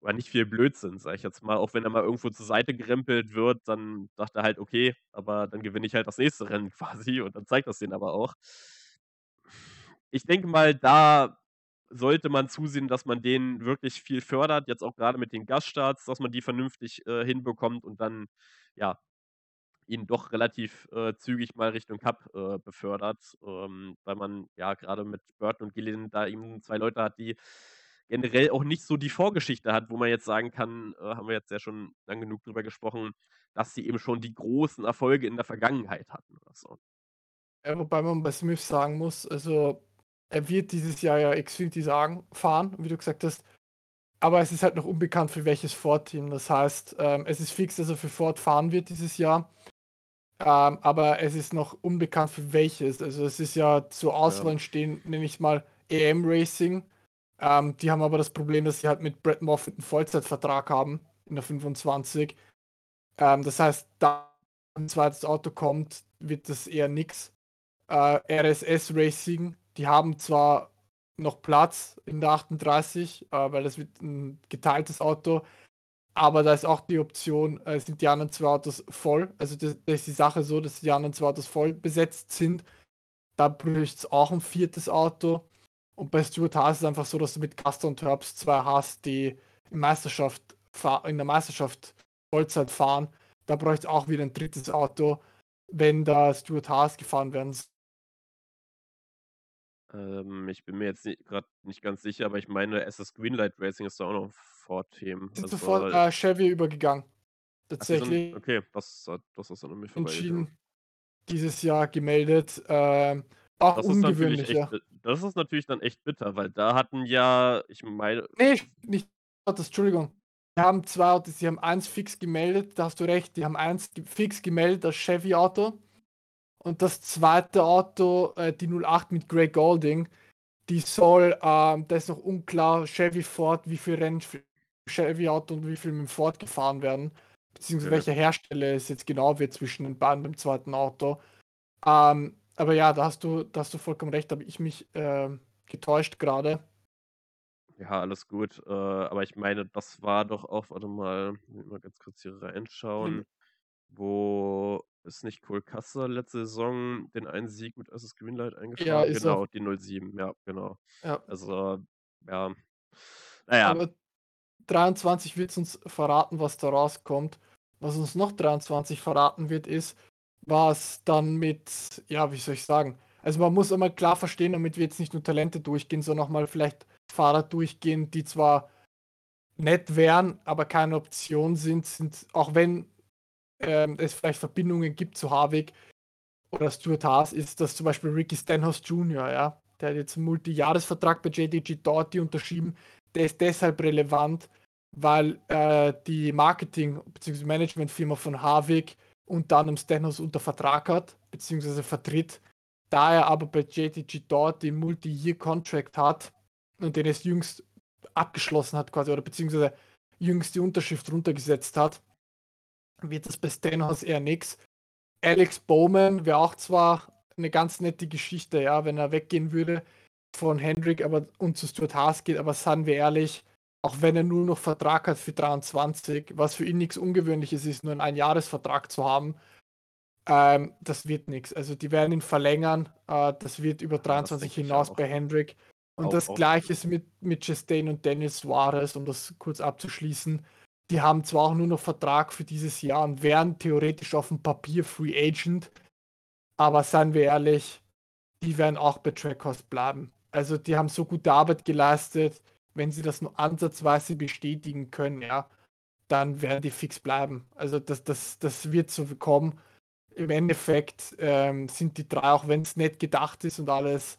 Speaker 2: oder nicht viel Blödsinn, sage ich jetzt mal. Auch wenn er mal irgendwo zur Seite gerempelt wird, dann sagt er halt: „Okay, aber dann gewinne ich halt das nächste Rennen quasi“ und dann zeigt das denen aber auch. Ich denke mal, da sollte man zusehen, dass man den wirklich viel fördert, jetzt auch grade mit den Gaststarts, dass man die vernünftig, äh, hinbekommt und dann, ja, ihn doch relativ, äh, zügig mal Richtung Cup, äh, befördert, ähm, weil man, ja, grade mit Burton und Gilliland da eben 2 Leute hat, die generell auch nicht so die Vorgeschichte hat, wo man jetzt sagen kann, äh, haben wir jetzt ja schon lang genug drüber gesprochen, dass sie eben schon die großen Erfolge in der Vergangenheit hatten oder so.
Speaker 1: Ja, wobei man bei Smith sagen muss, also, er wird dieses Jahr ja Xfinity sagen fahren, wie du gesagt hast, aber es ist halt noch unbekannt, für welches Ford-Team. Das heißt, ähm, es ist fix, dass er für Ford fahren wird dieses Jahr, ähm, aber es ist noch unbekannt, für welches. Also, es ist ja zur
Speaker 2: Ja.
Speaker 1: Auswahl stehen, nenne ich's mal, EM Racing. Ähm, die haben aber das Problem, dass sie halt mit Brett Moffitt 'n Vollzeitvertrag haben in der 25. Ähm, das heißt, da 'n 2. Auto kommt, wird das eher nix. Äh, RSS Racing, die haben zwar noch Platz in der 38, äh, weil das wird 'n geteiltes Auto, aber da ist auch die Option, äh, sind die anderen 2 Autos voll. Also, da da ist die Sache so, dass die anderen 2 Autos voll besetzt sind. Da bräucht's auch 'n 4. Auto. Und bei Stewart-Haas ist es einfach so, dass du mit Custer und Herbst 2 hast, die in Meisterschaft in der Meisterschaft Vollzeit fahren. Da bräucht's auch wieder 'n 3. Auto, wenn da Stewart-Haas gefahren werden s
Speaker 2: Ähm, ich bin mir jetzt grad nicht ganz sicher, aber ich meine, SS Greenlight Racing ist da auch noch 'n Ford-Team.
Speaker 1: Sind sofort,
Speaker 2: Also
Speaker 1: äh, Chevy übergegangen.
Speaker 2: Ach,
Speaker 1: Tatsächlich
Speaker 2: okay, das ist dann an mir vorbeigegangen.
Speaker 1: entschieden, dieses Jahr gemeldet, ähm, auch
Speaker 2: Das ist natürlich
Speaker 1: ungewöhnlich,
Speaker 2: echt
Speaker 1: ja.
Speaker 2: das ist natürlich dann echt bitter, weil da hatten ja, ich meine
Speaker 1: Ne, nicht Autos, Entschuldigung. Wir haben 2 Autos, die haben eins fix gemeldet, da hast du recht, die haben eins fix gemeldet als Chevy-Auto. Und das 2. Auto, äh, die 08 mit Greg Goulding, die soll, ähm da ist noch unklar, Chevy, Ford, wie viel Rennen f Chevy-Auto und wie viel mit dem Ford gefahren werden, beziehungsweise
Speaker 2: Okay.
Speaker 1: welcher Hersteller es jetzt genau wird zwischen den beiden beim 2. Auto. Ähm, aber ja, da hast du da hast du vollkommen recht, habe ich mich, ähm, getäuscht grade.
Speaker 2: Ja, alles gut. Äh, aber ich meine, das war doch auch warte mal, mal ganz kurz hier reinschauen, wo ist nicht Custer letzte Saison den einen Sieg mit SS Greenlight
Speaker 1: Ja,
Speaker 2: eingefahren?
Speaker 1: ist er.
Speaker 2: Genau, die 07, ja, genau.
Speaker 1: Ja.
Speaker 2: Also, ja. Na ja.
Speaker 1: Aber 23 wird's uns verraten, was da rauskommt. Was uns noch 23 verraten wird, ist, was dann mit ja, wie soll ich sagen? Also, man muss einmal klar verstehen, damit wir jetzt nicht nur Talente durchgehen, sondern auch mal vielleicht Fahrer durchgehen, die zwar nett wären, aber keine Option sind sind auch wenn, ähm, es vielleicht Verbindungen gibt zu Harvick oder Stewart-Haas, ist das zum Beispiel Ricky Stenhouse Jr., ja? Der hat jetzt 'n Multijahresvertrag bei JDG Doughty unterschrieben. Der ist deshalb relevant, weil, äh, die Marketing beziehungsweise Managementfirma von Harvick unter anderem Stenhouse unter Vertrag hat, beziehungsweise vertritt. Da er aber bei JTG dort den Multi-Year-Contract hat und den es jüngst abgeschlossen hat, quasi, oder beziehungsweise jüngst die Unterschrift runtergesetzt hat, wird das bei Stenhouse eher nichts. Alex Bowman wäre auch zwar eine ganz nette Geschichte, ja, wenn er weggehen würde von Hendrick aber, und zu Stuart Haas geht, aber seien wir ehrlich, auch wenn er nur noch Vertrag hat für 23, was für ihn nichts Ungewöhnliches ist, nur einen Einjahresvertrag zu haben, ähm, das wird nichts. Also die werden ihn verlängern, äh, das wird über 23 ja, hinaus bei Hendrick. Und auch, das auch. gleiche ist mit, mit Chastain und Daniel Suarez, um das kurz abzuschließen. Die haben zwar auch nur noch Vertrag für dieses Jahr und wären theoretisch auf dem Papier Free Agent, aber seien wir ehrlich, die werden auch bei Trackhouse bleiben. Also die haben so gute Arbeit geleistet, wenn sie das nur ansatzweise bestätigen können, ja, dann werden die fix bleiben. Also das, das, das wird so kommen. Im Endeffekt ähm, sind die drei, auch wenn es nett gedacht ist und alles,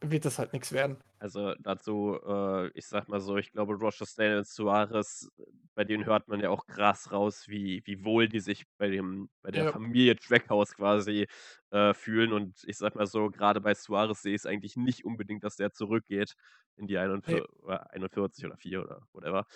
Speaker 1: wird das halt nichts werden.
Speaker 2: Also dazu, äh, ich sag mal so, ich glaube, Roger Snell und Suarez, bei denen hört man ja auch krass raus, wie, wie wohl die sich bei dem, bei der ja. Familie Trackhouse quasi äh, fühlen. Und ich sag mal so, gerade bei Suarez sehe ich es eigentlich nicht unbedingt, dass der zurückgeht in die 41, ja. 41 oder 4 oder whatever.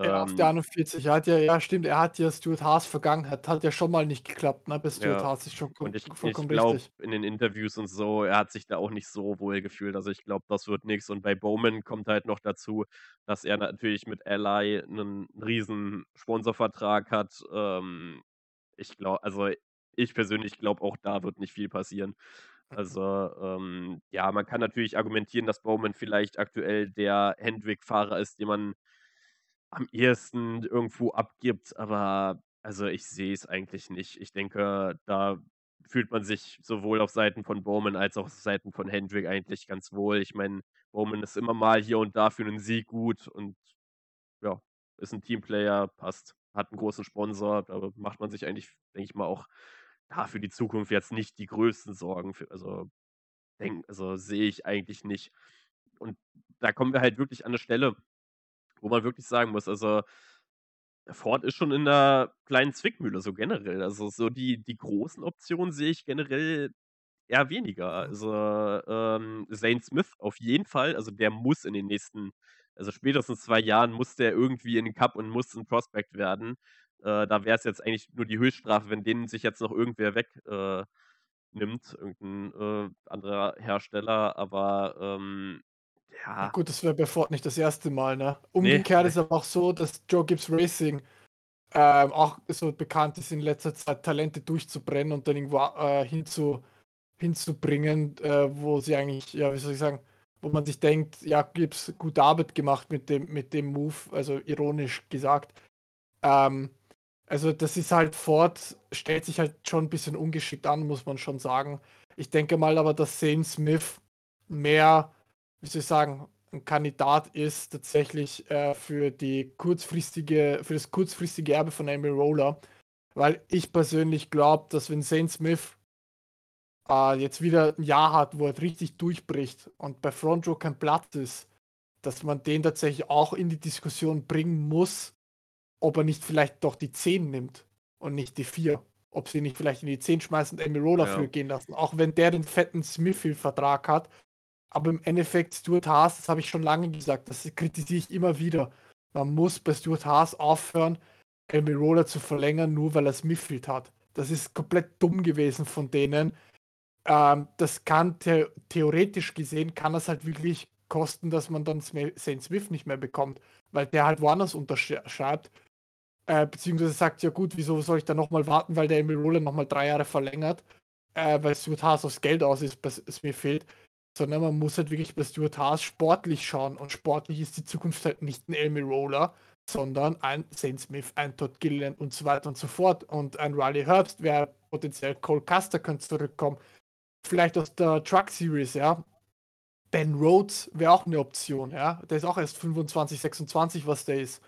Speaker 1: Ja, auf der 41. Ähm, er hat ja, ja, stimmt, er hat ja Stuart Haas Vergangenheit, hat ja schon mal nicht geklappt, ne? Bis Stuart ja. Haas ist schon
Speaker 2: und ich, ich glaube, in den Interviews und so, er hat sich da auch nicht so wohl gefühlt. Also ich glaube, das wird nichts. Und bei Bowman kommt halt noch dazu, dass er natürlich mit Ally einen riesen Sponsorvertrag hat. Ähm, ich glaube, also ich persönlich glaube, auch da wird nicht viel passieren. Also, ähm, ja, man kann natürlich argumentieren, dass Bowman vielleicht aktuell der Hendrick-Fahrer ist, den man am ehesten irgendwo abgibt, aber also ich sehe es eigentlich nicht. Ich denke, da fühlt man sich sowohl auf Seiten von Bowman als auch auf Seiten von Hendrick eigentlich ganz wohl. Ich meine, Bowman ist immer mal hier und da für einen Sieg gut und ja, ist ein Teamplayer, passt, hat einen großen Sponsor, da macht man sich eigentlich, denke ich mal, auch da für die Zukunft jetzt nicht die größten Sorgen. Für, also, denk, also sehe ich eigentlich nicht. Und da kommen wir halt wirklich an eine Stelle, wo man wirklich sagen muss, also Ford ist schon in einer kleinen Zwickmühle, so generell. Also so die, die großen Optionen sehe ich generell eher weniger. Also ähm, Zane Smith auf jeden Fall, also der muss in den nächsten, also spätestens zwei Jahren muss der irgendwie in den Cup und muss ein Prospect werden. Äh, da wäre es jetzt eigentlich nur die Höchststrafe, wenn denen sich jetzt noch irgendwer wegnimmt, äh, irgendein äh, anderer Hersteller, aber ähm, ja.
Speaker 1: Gut, das wäre bei Ford nicht das erste Mal, ne? Umgekehrt nee. ist aber auch so, dass Joe Gibbs Racing ähm, auch so bekannt ist, in letzter Zeit Talente durchzubrennen und dann irgendwo äh, hinzu, hinzubringen, äh, wo sie eigentlich, ja, wie soll ich sagen, wo man sich denkt, ja, Gibbs gute Arbeit gemacht mit dem, mit dem Move, also ironisch gesagt. Ähm, also das ist halt Ford, stellt sich halt schon ein bisschen ungeschickt an, muss man schon sagen. Ich denke mal aber, dass Zane Smith mehr wie soll ich sagen, ein Kandidat ist tatsächlich äh, für die kurzfristige, für das kurzfristige Erbe von Amy Roller. Weil ich persönlich glaube, dass wenn Zane Smith äh, jetzt wieder ein Jahr hat, wo er richtig durchbricht und bei Front Row kein Platz ist, dass man den tatsächlich auch in die Diskussion bringen muss, ob er nicht vielleicht doch die 10 nimmt und nicht die 4. Ob sie nicht vielleicht in die 10 schmeißen und Roller ja. für gehen lassen. Auch wenn der den fetten Smithfield-Vertrag hat aber im Endeffekt, Stuart Haas, das habe ich schon lange gesagt, das kritisiere ich immer wieder. Man muss bei Stuart Haas aufhören, Elmi Roller zu verlängern, nur weil er es Midfield hat. Das ist komplett dumm gewesen von denen. Ähm, das kann the theoretisch gesehen, kann das halt wirklich kosten, dass man dann Saint Smith nicht mehr bekommt, weil der halt woanders unterschreibt. Äh, beziehungsweise sagt, ja gut, wieso soll ich da nochmal warten, weil der Emil Roller nochmal drei Jahre verlängert, äh, weil Stuart Haas aufs Geld aus ist, es mir fehlt sondern man muss halt wirklich bei Stuart Haas sportlich schauen. Und sportlich ist die Zukunft halt nicht ein Elmi Roller, sondern ein Zane Smith, ein Todd Gilliland und so weiter und so fort. Und ein Riley Herbst wäre potenziell Cole Custer könnte zurückkommen. Vielleicht aus der Truck Series, ja. Ben Rhodes wäre auch eine Option, ja. Der ist auch erst 25, 26, was der ist.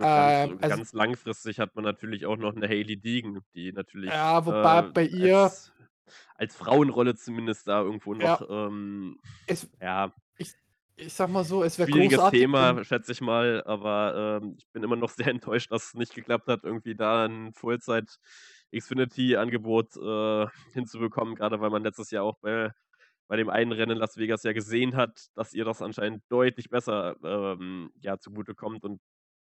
Speaker 2: Ganz, ähm, also, ganz langfristig hat man natürlich auch noch eine Haley Deegan, die natürlich.
Speaker 1: Ja, wobei äh, bei ihr.
Speaker 2: Als als Frauenrolle zumindest da irgendwo noch, ja. Ähm,
Speaker 1: es, ja. Ich, ich sag mal so, es wäre
Speaker 2: Schwieriges Thema, schätze ich mal, aber ähm, ich bin immer noch sehr enttäuscht, dass es nicht geklappt hat, irgendwie da einen Vollzeit Xfinity-Angebot äh, hinzubekommen, gerade weil man letztes Jahr auch bei, bei dem einen Rennen in Las Vegas ja gesehen hat, dass ihr das anscheinend deutlich besser ähm, ja, zugutekommt. Und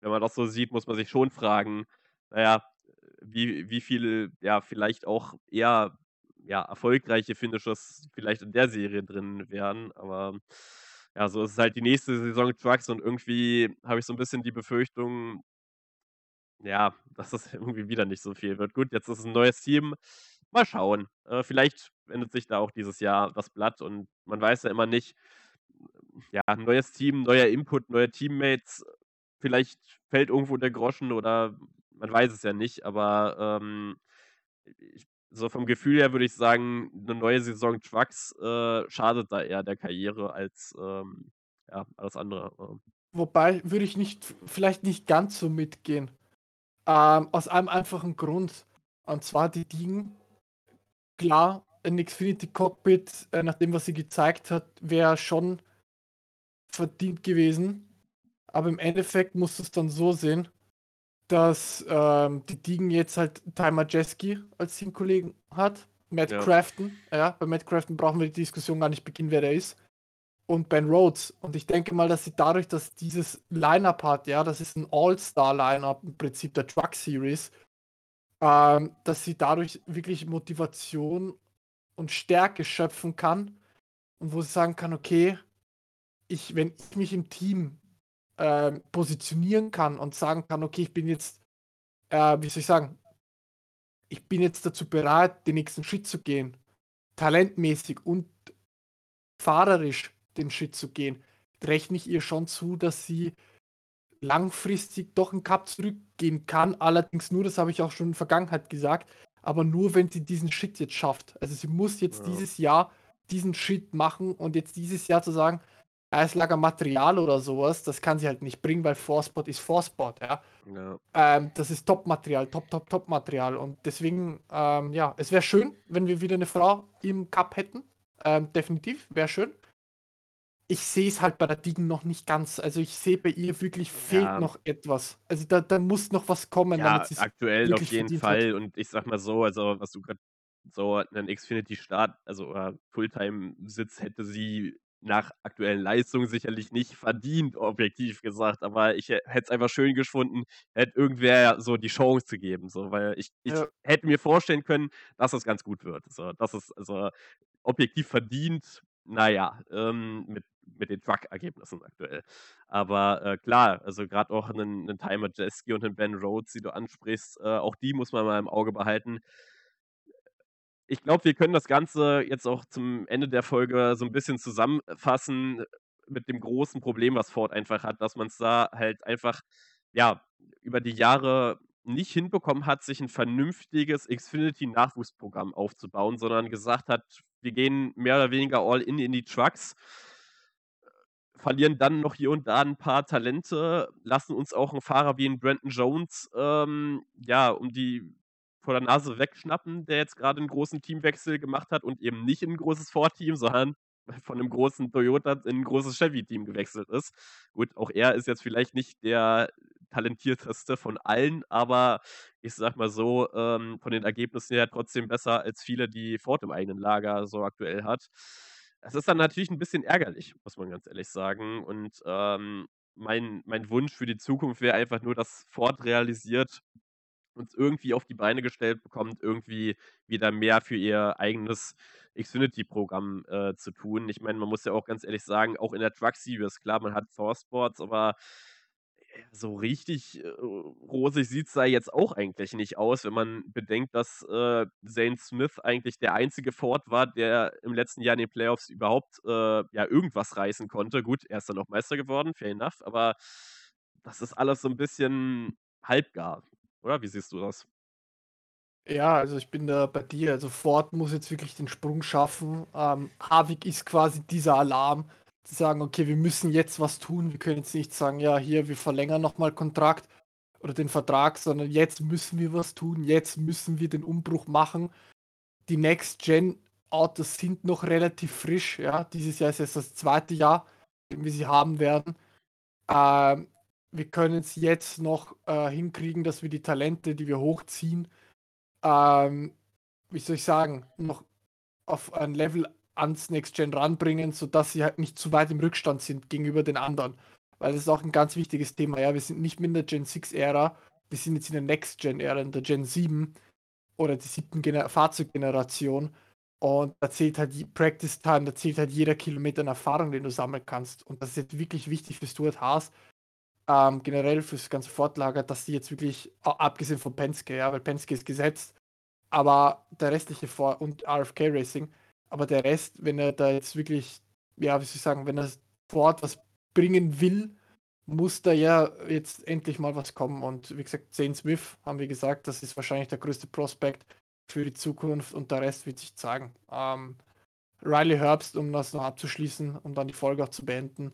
Speaker 2: wenn man das so sieht, muss man sich schon fragen, naja, wie, wie viel, ja, vielleicht auch eher ja, erfolgreiche Finishes vielleicht in der Serie drin wären. Aber ja, so ist es halt die nächste Saison Trucks und irgendwie habe ich so ein bisschen die Befürchtung, ja, dass das irgendwie wieder nicht so viel wird. Gut, jetzt ist es ein neues Team. Mal schauen. Äh, vielleicht wendet sich da auch dieses Jahr das Blatt und man weiß ja immer nicht, ja, neues Team, neuer Input, neue Teammates. Vielleicht fällt irgendwo der Groschen oder man weiß es ja nicht, aber ähm, ich, so vom Gefühl her würde ich sagen, eine neue Saison Trucks äh, schadet da eher der Karriere als ähm, ja, alles andere. Ähm.
Speaker 1: Wobei würde ich nicht, vielleicht nicht ganz so mitgehen. Ähm, aus einem einfachen Grund. Und zwar die Dinge, klar, ein Xfinity Cockpit, äh, nach dem, was sie gezeigt hat, wäre schon verdient gewesen. Aber im Endeffekt musst du es dann so sehen, dass ähm, die Diegen jetzt halt Timer Jeski als Teamkollegen hat. Matt ja. Crafton, ja, bei Matt Crafton brauchen wir die Diskussion gar nicht beginnen, wer der ist. Und Ben Rhodes. Und ich denke mal, dass sie dadurch, dass dieses Line-Up hat, ja, das ist ein All-Star-Line-Up im Prinzip der Truck Series, ähm, dass sie dadurch wirklich Motivation und Stärke schöpfen kann und wo sie sagen kann, okay, ich, wenn ich mich im Team äh, positionieren kann und sagen kann, okay, ich bin jetzt, äh, wie soll ich sagen, ich bin jetzt dazu bereit, den nächsten Schritt zu gehen, talentmäßig und fahrerisch den Schritt zu gehen, rechne ich ihr schon zu, dass sie langfristig doch einen Cup zurückgehen kann. Allerdings nur, das habe ich auch schon in der Vergangenheit gesagt, aber nur, wenn sie diesen Schritt jetzt schafft. Also sie muss jetzt ja. dieses Jahr diesen Schritt machen und jetzt dieses Jahr zu sagen, Eislagermaterial oder sowas, das kann sie halt nicht bringen, weil Forspot ist Forspot, ja. ja. Ähm, das ist Top-Material, Top, Top, Top-Material. Und deswegen, ähm, ja, es wäre schön, wenn wir wieder eine Frau im Cup hätten. Ähm, definitiv, wäre schön. Ich sehe es halt bei der Digen noch nicht ganz. Also ich sehe bei ihr wirklich fehlt ja. noch etwas. Also da, da muss noch was kommen,
Speaker 2: ja, damit sie aktuell auf jeden Fall. Hat. Und ich sag mal so, also was du gerade so einen Xfinity-Start, also Fulltime-Sitz hätte sie nach aktuellen Leistungen sicherlich nicht verdient, objektiv gesagt, aber ich hätte es einfach schön gefunden, hätte irgendwer so die Chance gegeben, so, weil ich, ich ja. hätte mir vorstellen können, dass das ganz gut wird. So, dass es also objektiv verdient, naja, ähm, mit, mit den Truck-Ergebnissen aktuell. Aber äh, klar, also gerade auch einen, einen Timer Jeski und einen Ben Rhodes, die du ansprichst, äh, auch die muss man mal im Auge behalten ich glaube, wir können das Ganze jetzt auch zum Ende der Folge so ein bisschen zusammenfassen mit dem großen Problem, was Ford einfach hat, dass man es da halt einfach, ja, über die Jahre nicht hinbekommen hat, sich ein vernünftiges Xfinity-Nachwuchsprogramm aufzubauen, sondern gesagt hat, wir gehen mehr oder weniger all in in die Trucks, verlieren dann noch hier und da ein paar Talente, lassen uns auch einen Fahrer wie einen Brandon Jones, ähm, ja, um die vor der Nase wegschnappen, der jetzt gerade einen großen Teamwechsel gemacht hat und eben nicht in ein großes Ford-Team, sondern von einem großen Toyota in ein großes Chevy-Team gewechselt ist. Gut, auch er ist jetzt vielleicht nicht der talentierteste von allen, aber ich sag mal so, ähm, von den Ergebnissen her trotzdem besser als viele, die Ford im eigenen Lager so aktuell hat. Es ist dann natürlich ein bisschen ärgerlich, muss man ganz ehrlich sagen. Und ähm, mein, mein Wunsch für die Zukunft wäre einfach nur, dass Ford realisiert, uns irgendwie auf die Beine gestellt bekommt, irgendwie wieder mehr für ihr eigenes Xfinity-Programm äh, zu tun. Ich meine, man muss ja auch ganz ehrlich sagen, auch in der Truck Series, klar, man hat Four Sports, aber äh, so richtig äh, rosig sieht es da jetzt auch eigentlich nicht aus, wenn man bedenkt, dass äh, Zane Smith eigentlich der einzige Ford war, der im letzten Jahr in den Playoffs überhaupt äh, ja irgendwas reißen konnte. Gut, er ist dann auch Meister geworden, fair enough, aber das ist alles so ein bisschen halbgar. Oder wie siehst du das?
Speaker 1: Ja, also ich bin da bei dir. Also Ford muss jetzt wirklich den Sprung schaffen. Ähm, Havik ist quasi dieser Alarm, zu sagen, okay, wir müssen jetzt was tun. Wir können jetzt nicht sagen, ja, hier, wir verlängern nochmal Kontrakt oder den Vertrag, sondern jetzt müssen wir was tun. Jetzt müssen wir den Umbruch machen. Die Next-Gen-Autos sind noch relativ frisch. Ja, dieses Jahr ist jetzt das zweite Jahr, den wir sie haben werden. Ähm, wir können es jetzt noch äh, hinkriegen, dass wir die Talente, die wir hochziehen, ähm, wie soll ich sagen, noch auf ein Level ans Next Gen ranbringen, sodass sie halt nicht zu weit im Rückstand sind gegenüber den anderen. Weil das ist auch ein ganz wichtiges Thema. Ja, wir sind nicht mehr in der Gen 6 Ära, wir sind jetzt in der Next Gen Ära, in der Gen 7 oder der siebten Gener Fahrzeuggeneration. Und da zählt halt die Practice Time, da zählt halt jeder Kilometer an Erfahrung, den du sammeln kannst. Und das ist jetzt wirklich wichtig für Stuart Haas, ähm, generell fürs ganze Fortlager, dass die jetzt wirklich, abgesehen von Penske, ja, weil Penske ist gesetzt, aber der restliche Vor- und RFK Racing, aber der Rest, wenn er da jetzt wirklich, ja, wie soll ich sagen, wenn er Ford was bringen will, muss da ja jetzt endlich mal was kommen. Und wie gesagt, Zane Smith, haben wir gesagt, das ist wahrscheinlich der größte Prospekt für die Zukunft und der Rest wird sich zeigen. Ähm, Riley Herbst, um das noch abzuschließen, um dann die Folge auch zu beenden,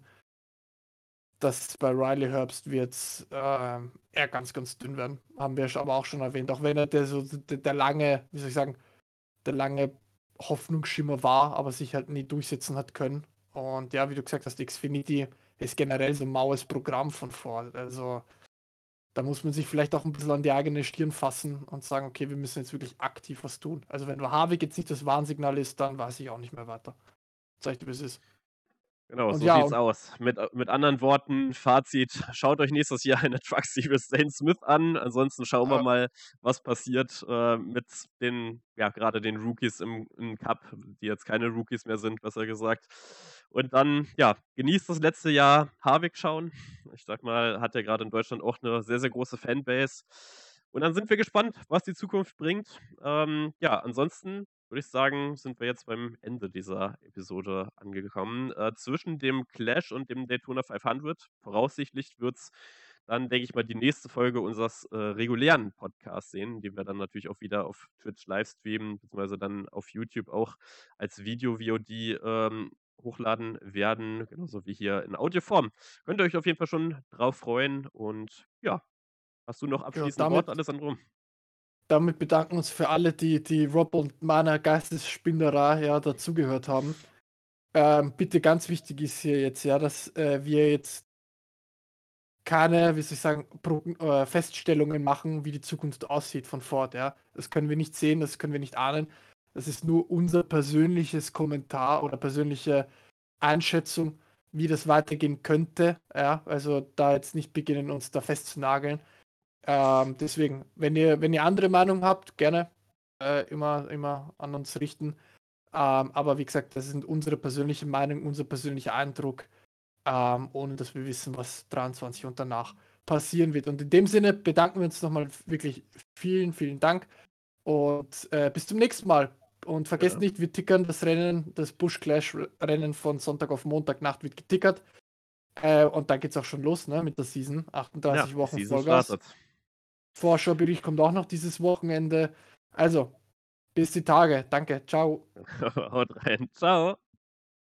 Speaker 1: dass bei Riley Herbst wird äh, er ganz, ganz dünn werden. Haben wir aber auch schon erwähnt. Auch wenn er der, so, der, der lange, wie soll ich sagen, der lange Hoffnungsschimmer war, aber sich halt nie durchsetzen hat können. Und ja, wie du gesagt hast, Xfinity ist generell so ein maues Programm von Ford. Also da muss man sich vielleicht auch ein bisschen an die eigene Stirn fassen und sagen, okay, wir müssen jetzt wirklich aktiv was tun. Also wenn Harvick jetzt nicht das Warnsignal ist, dann weiß ich auch nicht mehr weiter. Zeig dir, wie es ist.
Speaker 2: Genau, und so ja, sieht's aus. Mit, äh, mit anderen Worten, Fazit, schaut euch nächstes Jahr eine Truck Series Zane Smith an. Ansonsten schauen ja. wir mal, was passiert äh, mit den, ja, gerade den Rookies im, im Cup, die jetzt keine Rookies mehr sind, besser gesagt. Und dann, ja, genießt das letzte Jahr Harvick schauen. Ich sag mal, hat ja gerade in Deutschland auch eine sehr, sehr große Fanbase. Und dann sind wir gespannt, was die Zukunft bringt. Ähm, ja, ansonsten würde ich sagen, sind wir jetzt beim Ende dieser Episode angekommen. Äh, zwischen dem Clash und dem Daytona 500, voraussichtlich wird es dann, denke ich mal, die nächste Folge unseres äh, regulären Podcasts sehen, die wir dann natürlich auch wieder auf Twitch livestreamen, beziehungsweise dann auf YouTube auch als Video-VOD ähm, hochladen werden, genauso wie hier in Audioform. Könnt ihr euch auf jeden Fall schon drauf freuen und ja, hast du noch abschließend ja, Wort, Alessandro?
Speaker 1: Damit bedanken uns für alle, die, die Rob und meiner Geistesspinnerei ja dazugehört haben. Ähm, bitte ganz wichtig ist hier jetzt, ja, dass äh, wir jetzt keine, wie soll ich sagen, äh, Feststellungen machen, wie die Zukunft aussieht von Ford, ja. Das können wir nicht sehen, das können wir nicht ahnen. Das ist nur unser persönliches Kommentar oder persönliche Einschätzung, wie das weitergehen könnte, ja. Also da jetzt nicht beginnen, uns da festzunageln. Ähm, deswegen, wenn ihr, wenn ihr andere Meinung habt, gerne äh, immer, immer an uns richten. Ähm, aber wie gesagt, das sind unsere persönliche Meinung, unser persönlicher Eindruck, ähm, ohne dass wir wissen, was 23 und danach passieren wird. Und in dem Sinne bedanken wir uns nochmal wirklich vielen, vielen Dank und äh, bis zum nächsten Mal. Und vergesst ja. nicht, wir tickern das Rennen, das Bush Clash Rennen von Sonntag auf Montagnacht wird getickert. Äh, und da geht es auch schon los ne, mit der Season. 38 ja, Wochen Season Vollgas. Startet. Vorschaubericht kommt auch noch dieses Wochenende. Also, bis die Tage. Danke. Ciao.
Speaker 2: Haut rein. Ciao.